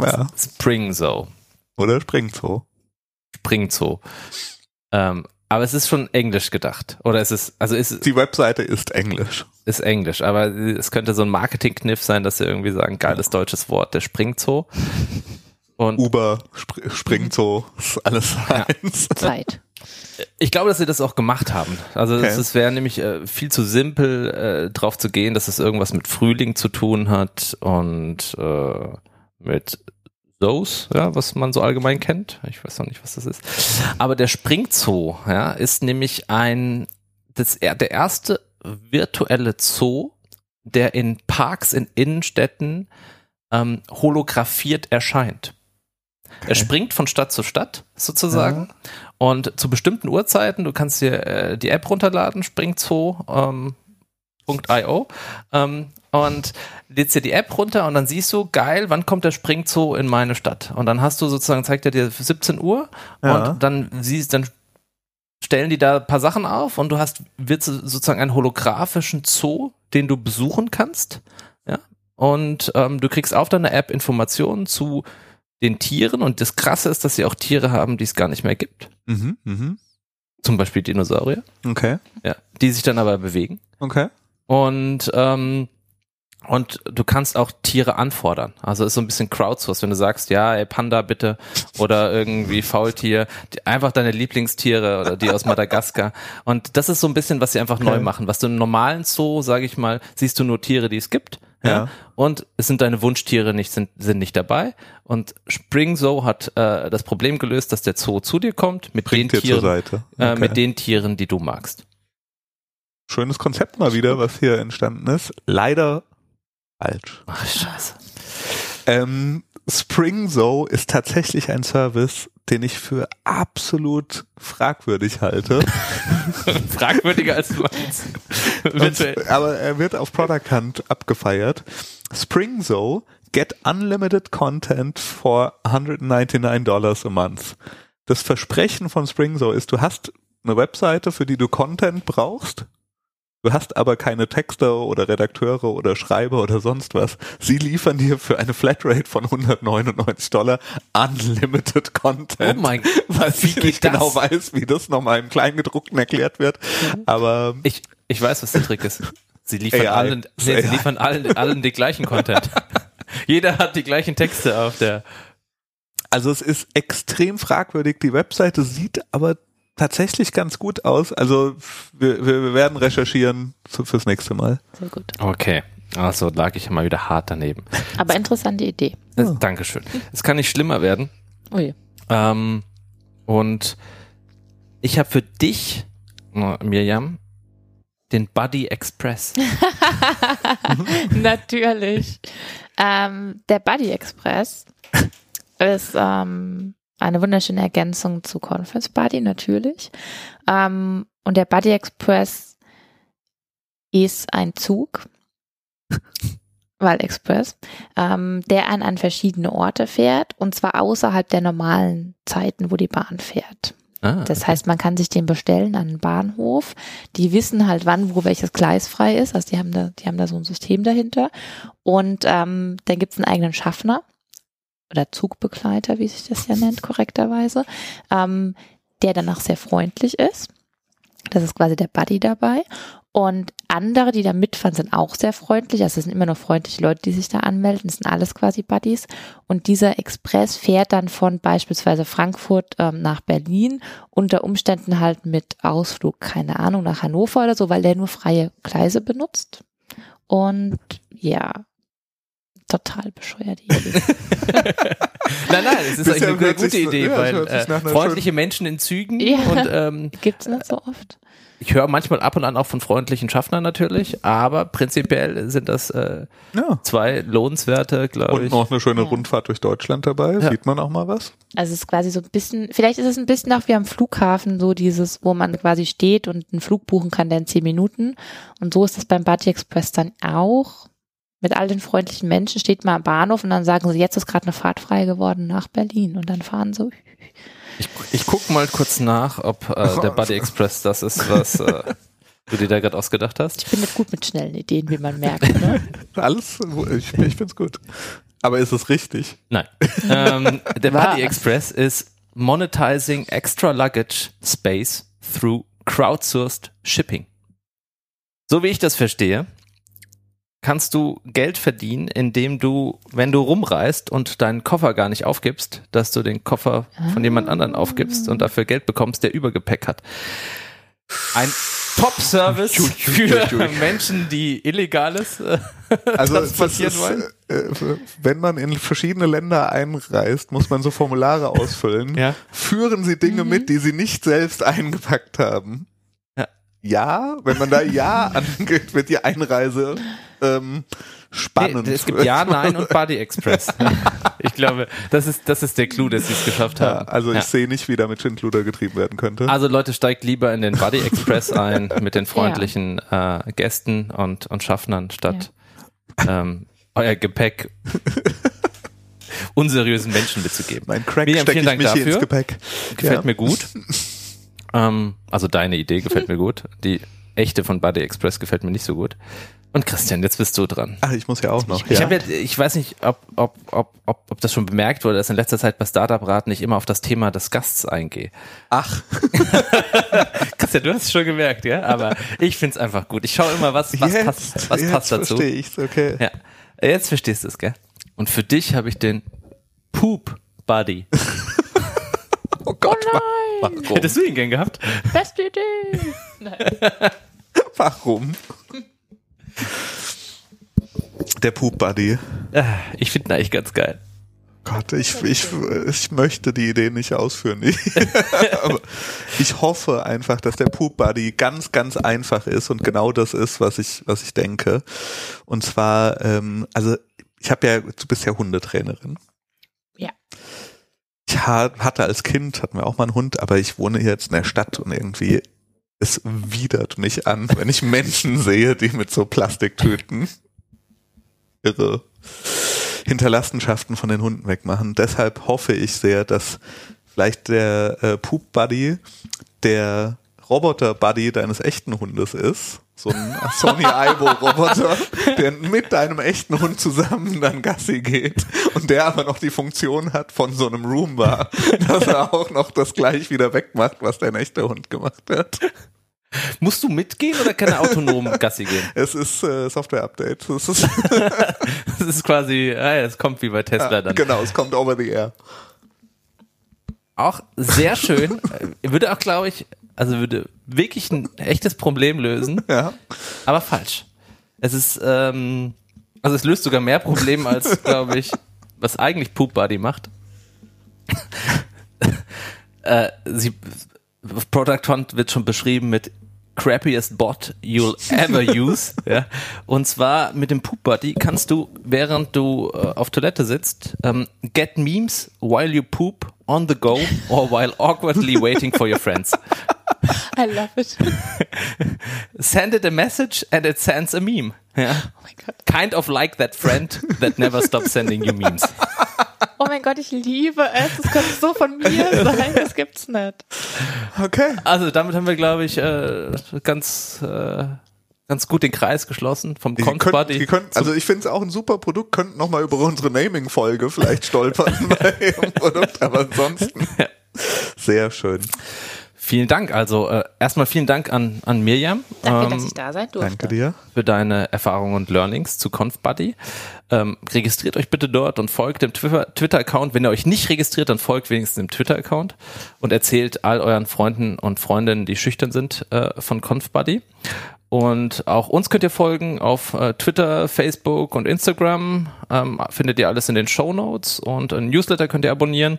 Ja. Spring Zoo. Oder Springzoo. Spring Zoo. Ähm, aber es ist schon englisch gedacht. Oder es ist, also ist, Die Webseite ist Englisch. ist englisch, aber es könnte so ein Marketing-Kniff sein, dass sie irgendwie sagen, geiles deutsches Wort, der Springzoo. Und Uber, Spr Springzoo, ist alles Ja. eins. Zeit. ich glaube, dass sie das auch gemacht haben. Also Okay. es es wäre nämlich äh, viel zu simpel, äh, drauf zu gehen, dass es irgendwas mit Frühling zu tun hat und äh, mit Zoos, ja, was man so allgemein kennt. Ich weiß noch nicht, was das ist. Aber der Springzoo, ja, ist nämlich ein, das, der erste virtuelle Zoo, der in Parks in Innenstädten ähm, holographiert erscheint. Er springt von Stadt zu Stadt sozusagen und zu bestimmten Uhrzeiten, du kannst dir äh, die App runterladen, springzoo.io ähm, ähm, und lädst dir die App runter und dann siehst du, geil, wann kommt der Springzoo in meine Stadt? Und dann hast du sozusagen, zeigt er dir 17 Uhr Ja. und dann siehst, dann stellen die da ein paar Sachen auf und du hast wird so- sozusagen einen holographischen Zoo, den du besuchen kannst. Ja. Und ähm, du kriegst auf deiner App Informationen zu den Tieren und das Krasse ist, dass sie auch Tiere haben, die es gar nicht mehr gibt. Mhm, mhm. Zum Beispiel Dinosaurier, Okay, ja, die sich dann aber bewegen. okay. Und ähm, und du kannst auch Tiere anfordern. Also ist so ein bisschen Crowdsource, wenn du sagst, ja, ey, Panda bitte oder irgendwie Faultier, die, einfach deine Lieblingstiere oder die aus Madagaskar. Und das ist so ein bisschen, was sie einfach neu Okay. machen. Was du im normalen Zoo, sage ich mal, siehst du nur Tiere, die es gibt. Ja. Ja. Und es sind deine Wunschtiere nicht, sind, sind nicht dabei. Und Spring Zoo hat äh, das Problem gelöst, dass der Zoo zu dir kommt mit Bringt den Tieren, äh, Okay. mit den Tieren, die du magst. Schönes Konzept mal wieder, was hier entstanden ist. Leider falsch. Ach, scheiße. Ähm, Springzo ist tatsächlich ein Service, den ich für absolut fragwürdig halte. Fragwürdiger als du. Und, aber er wird auf Product Hunt abgefeiert. Springzo get unlimited content for 199 dollars a month. Das Versprechen von Springzo ist, du hast eine Webseite, für die du Content brauchst. Du hast aber keine Texter oder Redakteure oder Schreiber oder sonst was. Sie liefern dir für eine Flatrate von 199 Dollar unlimited Content. Oh mein Weil wie ich nicht das? genau weiß, wie das nochmal im Kleingedruckten erklärt wird. Aber Ich, ich weiß, was der Trick ist. Sie liefern AI. allen, nee, sie liefern allen, allen den gleichen Content. Jeder hat die gleichen Texte auf der. Also es ist extrem fragwürdig. Die Webseite sieht aber tatsächlich ganz gut aus. Also wir, wir, wir werden recherchieren zu- fürs nächste Mal. Sehr gut. Okay. Also lag ich mal wieder hart daneben. Aber interessante Idee. Das, Dankeschön. Es kann nicht schlimmer werden. Ui. Ähm, und ich habe für dich, äh, Mirjam, den Buddy Express. Natürlich. Ähm, der Buddy Express ist ähm, eine wunderschöne Ergänzung zu Conference Buddy, natürlich. Ähm, und der Buddy Express ist ein Zug, weil Express, ähm, der an, an verschiedene Orte fährt und zwar außerhalb der normalen Zeiten, wo die Bahn fährt. Ah, Das heißt, man kann sich den bestellen an den Bahnhof. Die wissen halt, wann, wo welches Gleis frei ist. Also die haben da, die haben da so ein System dahinter. Und ähm, dann gibt's einen eigenen Schaffner oder Zugbegleiter, wie sich das ja nennt, korrekterweise, ähm, der dann auch sehr freundlich ist. Das ist quasi der Buddy dabei. Und andere, die da mitfahren, sind auch sehr freundlich. Also es sind immer nur freundliche Leute, die sich da anmelden. Das sind alles quasi Buddies. Und dieser Express fährt dann von beispielsweise Frankfurt ähm, nach Berlin, unter Umständen halt mit Ausflug, keine Ahnung, nach Hannover oder so, weil der nur freie Gleise benutzt. Und ja, total bescheuert die Idee. Nein, nein, es ist Bisher eigentlich eine gute so- Idee, ja, es weil äh, freundliche Menschen in Zügen Ja. und ähm, Gibt's nicht so oft. ich höre manchmal ab und an auch von freundlichen Schaffnern natürlich, aber prinzipiell sind das äh, Ja. zwei lohnenswerte, glaube Und ich. noch eine schöne Ja. Rundfahrt durch Deutschland dabei. Ja. Sieht man auch mal was? Also es ist quasi so ein bisschen, vielleicht ist es ein bisschen auch wie am Flughafen, so dieses, wo man quasi steht und einen Flug buchen kann, der in zehn Minuten. Und so ist es beim Buddy Express dann auch. Mit all den freundlichen Menschen steht man am Bahnhof und dann sagen sie, jetzt ist gerade eine Fahrt frei geworden nach Berlin. Und dann fahren so. Ich, ich guck mal kurz nach, ob äh, der Buddy Express das ist, was äh, du dir da gerade ausgedacht hast. Ich bin nicht gut mit schnellen Ideen, wie man merkt. Ne? Alles, ich, ich find's gut. Aber ist es richtig? Nein. ähm, der Was? Buddy Express ist Monetizing Extra Luggage Space through Crowdsourced Shipping. So wie ich das verstehe, kannst du Geld verdienen, indem du, wenn du rumreist und deinen Koffer gar nicht aufgibst, dass du den Koffer von jemand anderen aufgibst und dafür Geld bekommst, der Übergepäck hat. Ein Top-Service für Menschen, die Illegales äh, Also transportieren ist, wollen. äh, wenn man in verschiedene Länder einreist, muss man so Formulare ausfüllen. Ja. Führen Sie Dinge mit, die Sie nicht selbst eingepackt haben. Ja. Ja, wenn man da Ja angeht, wird die Einreise ähm, spannend. Nee, es gibt Ja, Nein und Buddy Express. ich glaube, das ist, das ist der Clou, dass sie es geschafft Ja, haben. also ich Ja. sehe nicht, wie damit Schindluder getrieben werden könnte. Also Leute, steigt lieber in den Buddy Express ein mit den freundlichen äh, Gästen und, und Schaffnern statt ähm, euer Gepäck unseriösen Menschen mitzugeben. mein Crack Miriam, vielen ich Dank dafür. ins Gepäck. Gefällt Ja. mir gut. Ähm, also deine Idee gefällt mir gut. Die echte von Buddy Express gefällt mir nicht so gut. Und Christian, jetzt bist du dran. Ach, ich muss ja auch noch. Ich ja. ja, ich weiß nicht, ob, ob, ob, ob, ob das schon bemerkt wurde, dass in letzter Zeit bei Startup-Rat nicht immer auf das Thema des Gasts eingehe. Ach, Christian, du hast es schon gemerkt, ja? Aber ich find's einfach gut. Ich schaue immer, was, was jetzt, passt, was jetzt passt dazu. verstehe ich's, okay. Ja. Jetzt verstehst du es, gell? Und für dich habe ich den Poop Buddy. Oh Gott, Oh warum? Hättest du ihn gern gehabt? Beste Idee! Warum? Der Poop Buddy. Ah, Ich finde ihn eigentlich ganz geil. Gott, ich, ich, ich möchte die Idee nicht ausführen. Aber ich hoffe einfach, dass der Poop Buddy ganz, ganz einfach ist und genau das ist, was ich, was ich denke. Und zwar, ähm, also ich habe ja, du bist ja Hundetrainerin. Ja. Ich ha- hatte als Kind, hatten wir auch mal einen Hund, aber ich wohne jetzt in der Stadt und irgendwie es widert mich an, wenn ich Menschen sehe, die mit so Plastiktüten ihre Hinterlassenschaften von den Hunden wegmachen. Deshalb hoffe ich sehr, dass vielleicht der äh, Poop Buddy der Roboter Buddy deines echten Hundes ist. So ein Sony Aibo Roboter, der mit deinem echten Hund zusammen dann Gassi geht und der aber noch die Funktion hat von so einem Roomba, dass er auch noch das gleich wieder wegmacht, was dein echter Hund gemacht hat. Musst du mitgehen oder kann er autonom Gassi gehen? Es ist äh, Software-Update. Es ist, Das ist quasi, ah ja, es kommt wie bei Tesla dann. genau, es kommt over the air. Auch sehr schön. Äh, Würde auch, glaube ich, also würde wirklich ein echtes Problem lösen, Ja. aber falsch. Es ist, ähm, also es löst sogar mehr Probleme als, glaube ich, was eigentlich Poop Buddy macht. äh, sie, Product Hunt wird schon beschrieben mit crappiest bot you'll ever use. ja. Und zwar mit dem Poop Buddy kannst du, während du äh, auf Toilette sitzt, ähm, get memes while you poop on the go or while awkwardly waiting for your friends. I love it. Send it a message and it sends a meme. Ja. Oh mein Gott. Kind of like that friend that never stops sending you memes. Oh mein Gott, ich liebe es. Das könnte so von mir sein. Das gibt's nicht. Okay. Also damit haben wir, glaube ich, äh, ganz, äh, ganz gut den Kreis geschlossen vom Die könnten, also ich finde es auch ein super Produkt, könnten noch mal über unsere Naming-Folge vielleicht stolpern bei ihrem Produkt, aber ansonsten sehr schön. Vielen Dank. Also äh, erstmal vielen Dank an, an Miriam. Danke, ähm, dass ich da sein durfte. Danke dir. für deine Erfahrungen und Learnings zu ConfBuddy. Ähm, registriert euch bitte dort und folgt dem Twitter- Twitter-Account. Wenn ihr euch nicht registriert, dann folgt wenigstens dem Twitter-Account und erzählt all euren Freunden und Freundinnen, die schüchtern sind, äh, von ConfBuddy. Und auch uns könnt ihr folgen auf äh, Twitter, Facebook und Instagram. Ähm, findet ihr alles in den Show Notes und ein Newsletter könnt ihr abonnieren.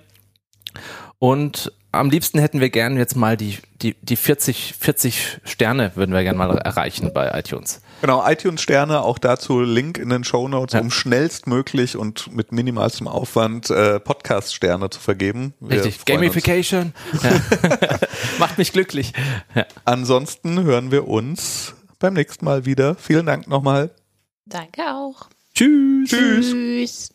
Und am liebsten hätten wir gern jetzt mal die, die, die 40, 40 Sterne würden wir gerne mal erreichen bei iTunes. Genau, iTunes-Sterne, auch dazu Link in den Show Notes, Ja. um schnellstmöglich und mit minimalstem Aufwand äh, Podcast-Sterne zu vergeben. Wir Richtig. Gamification. Ja. Macht mich glücklich. Ja. Ansonsten hören wir uns beim nächsten Mal wieder. Vielen Dank nochmal. Danke auch. Tschüss. Tschüss. Tschüss.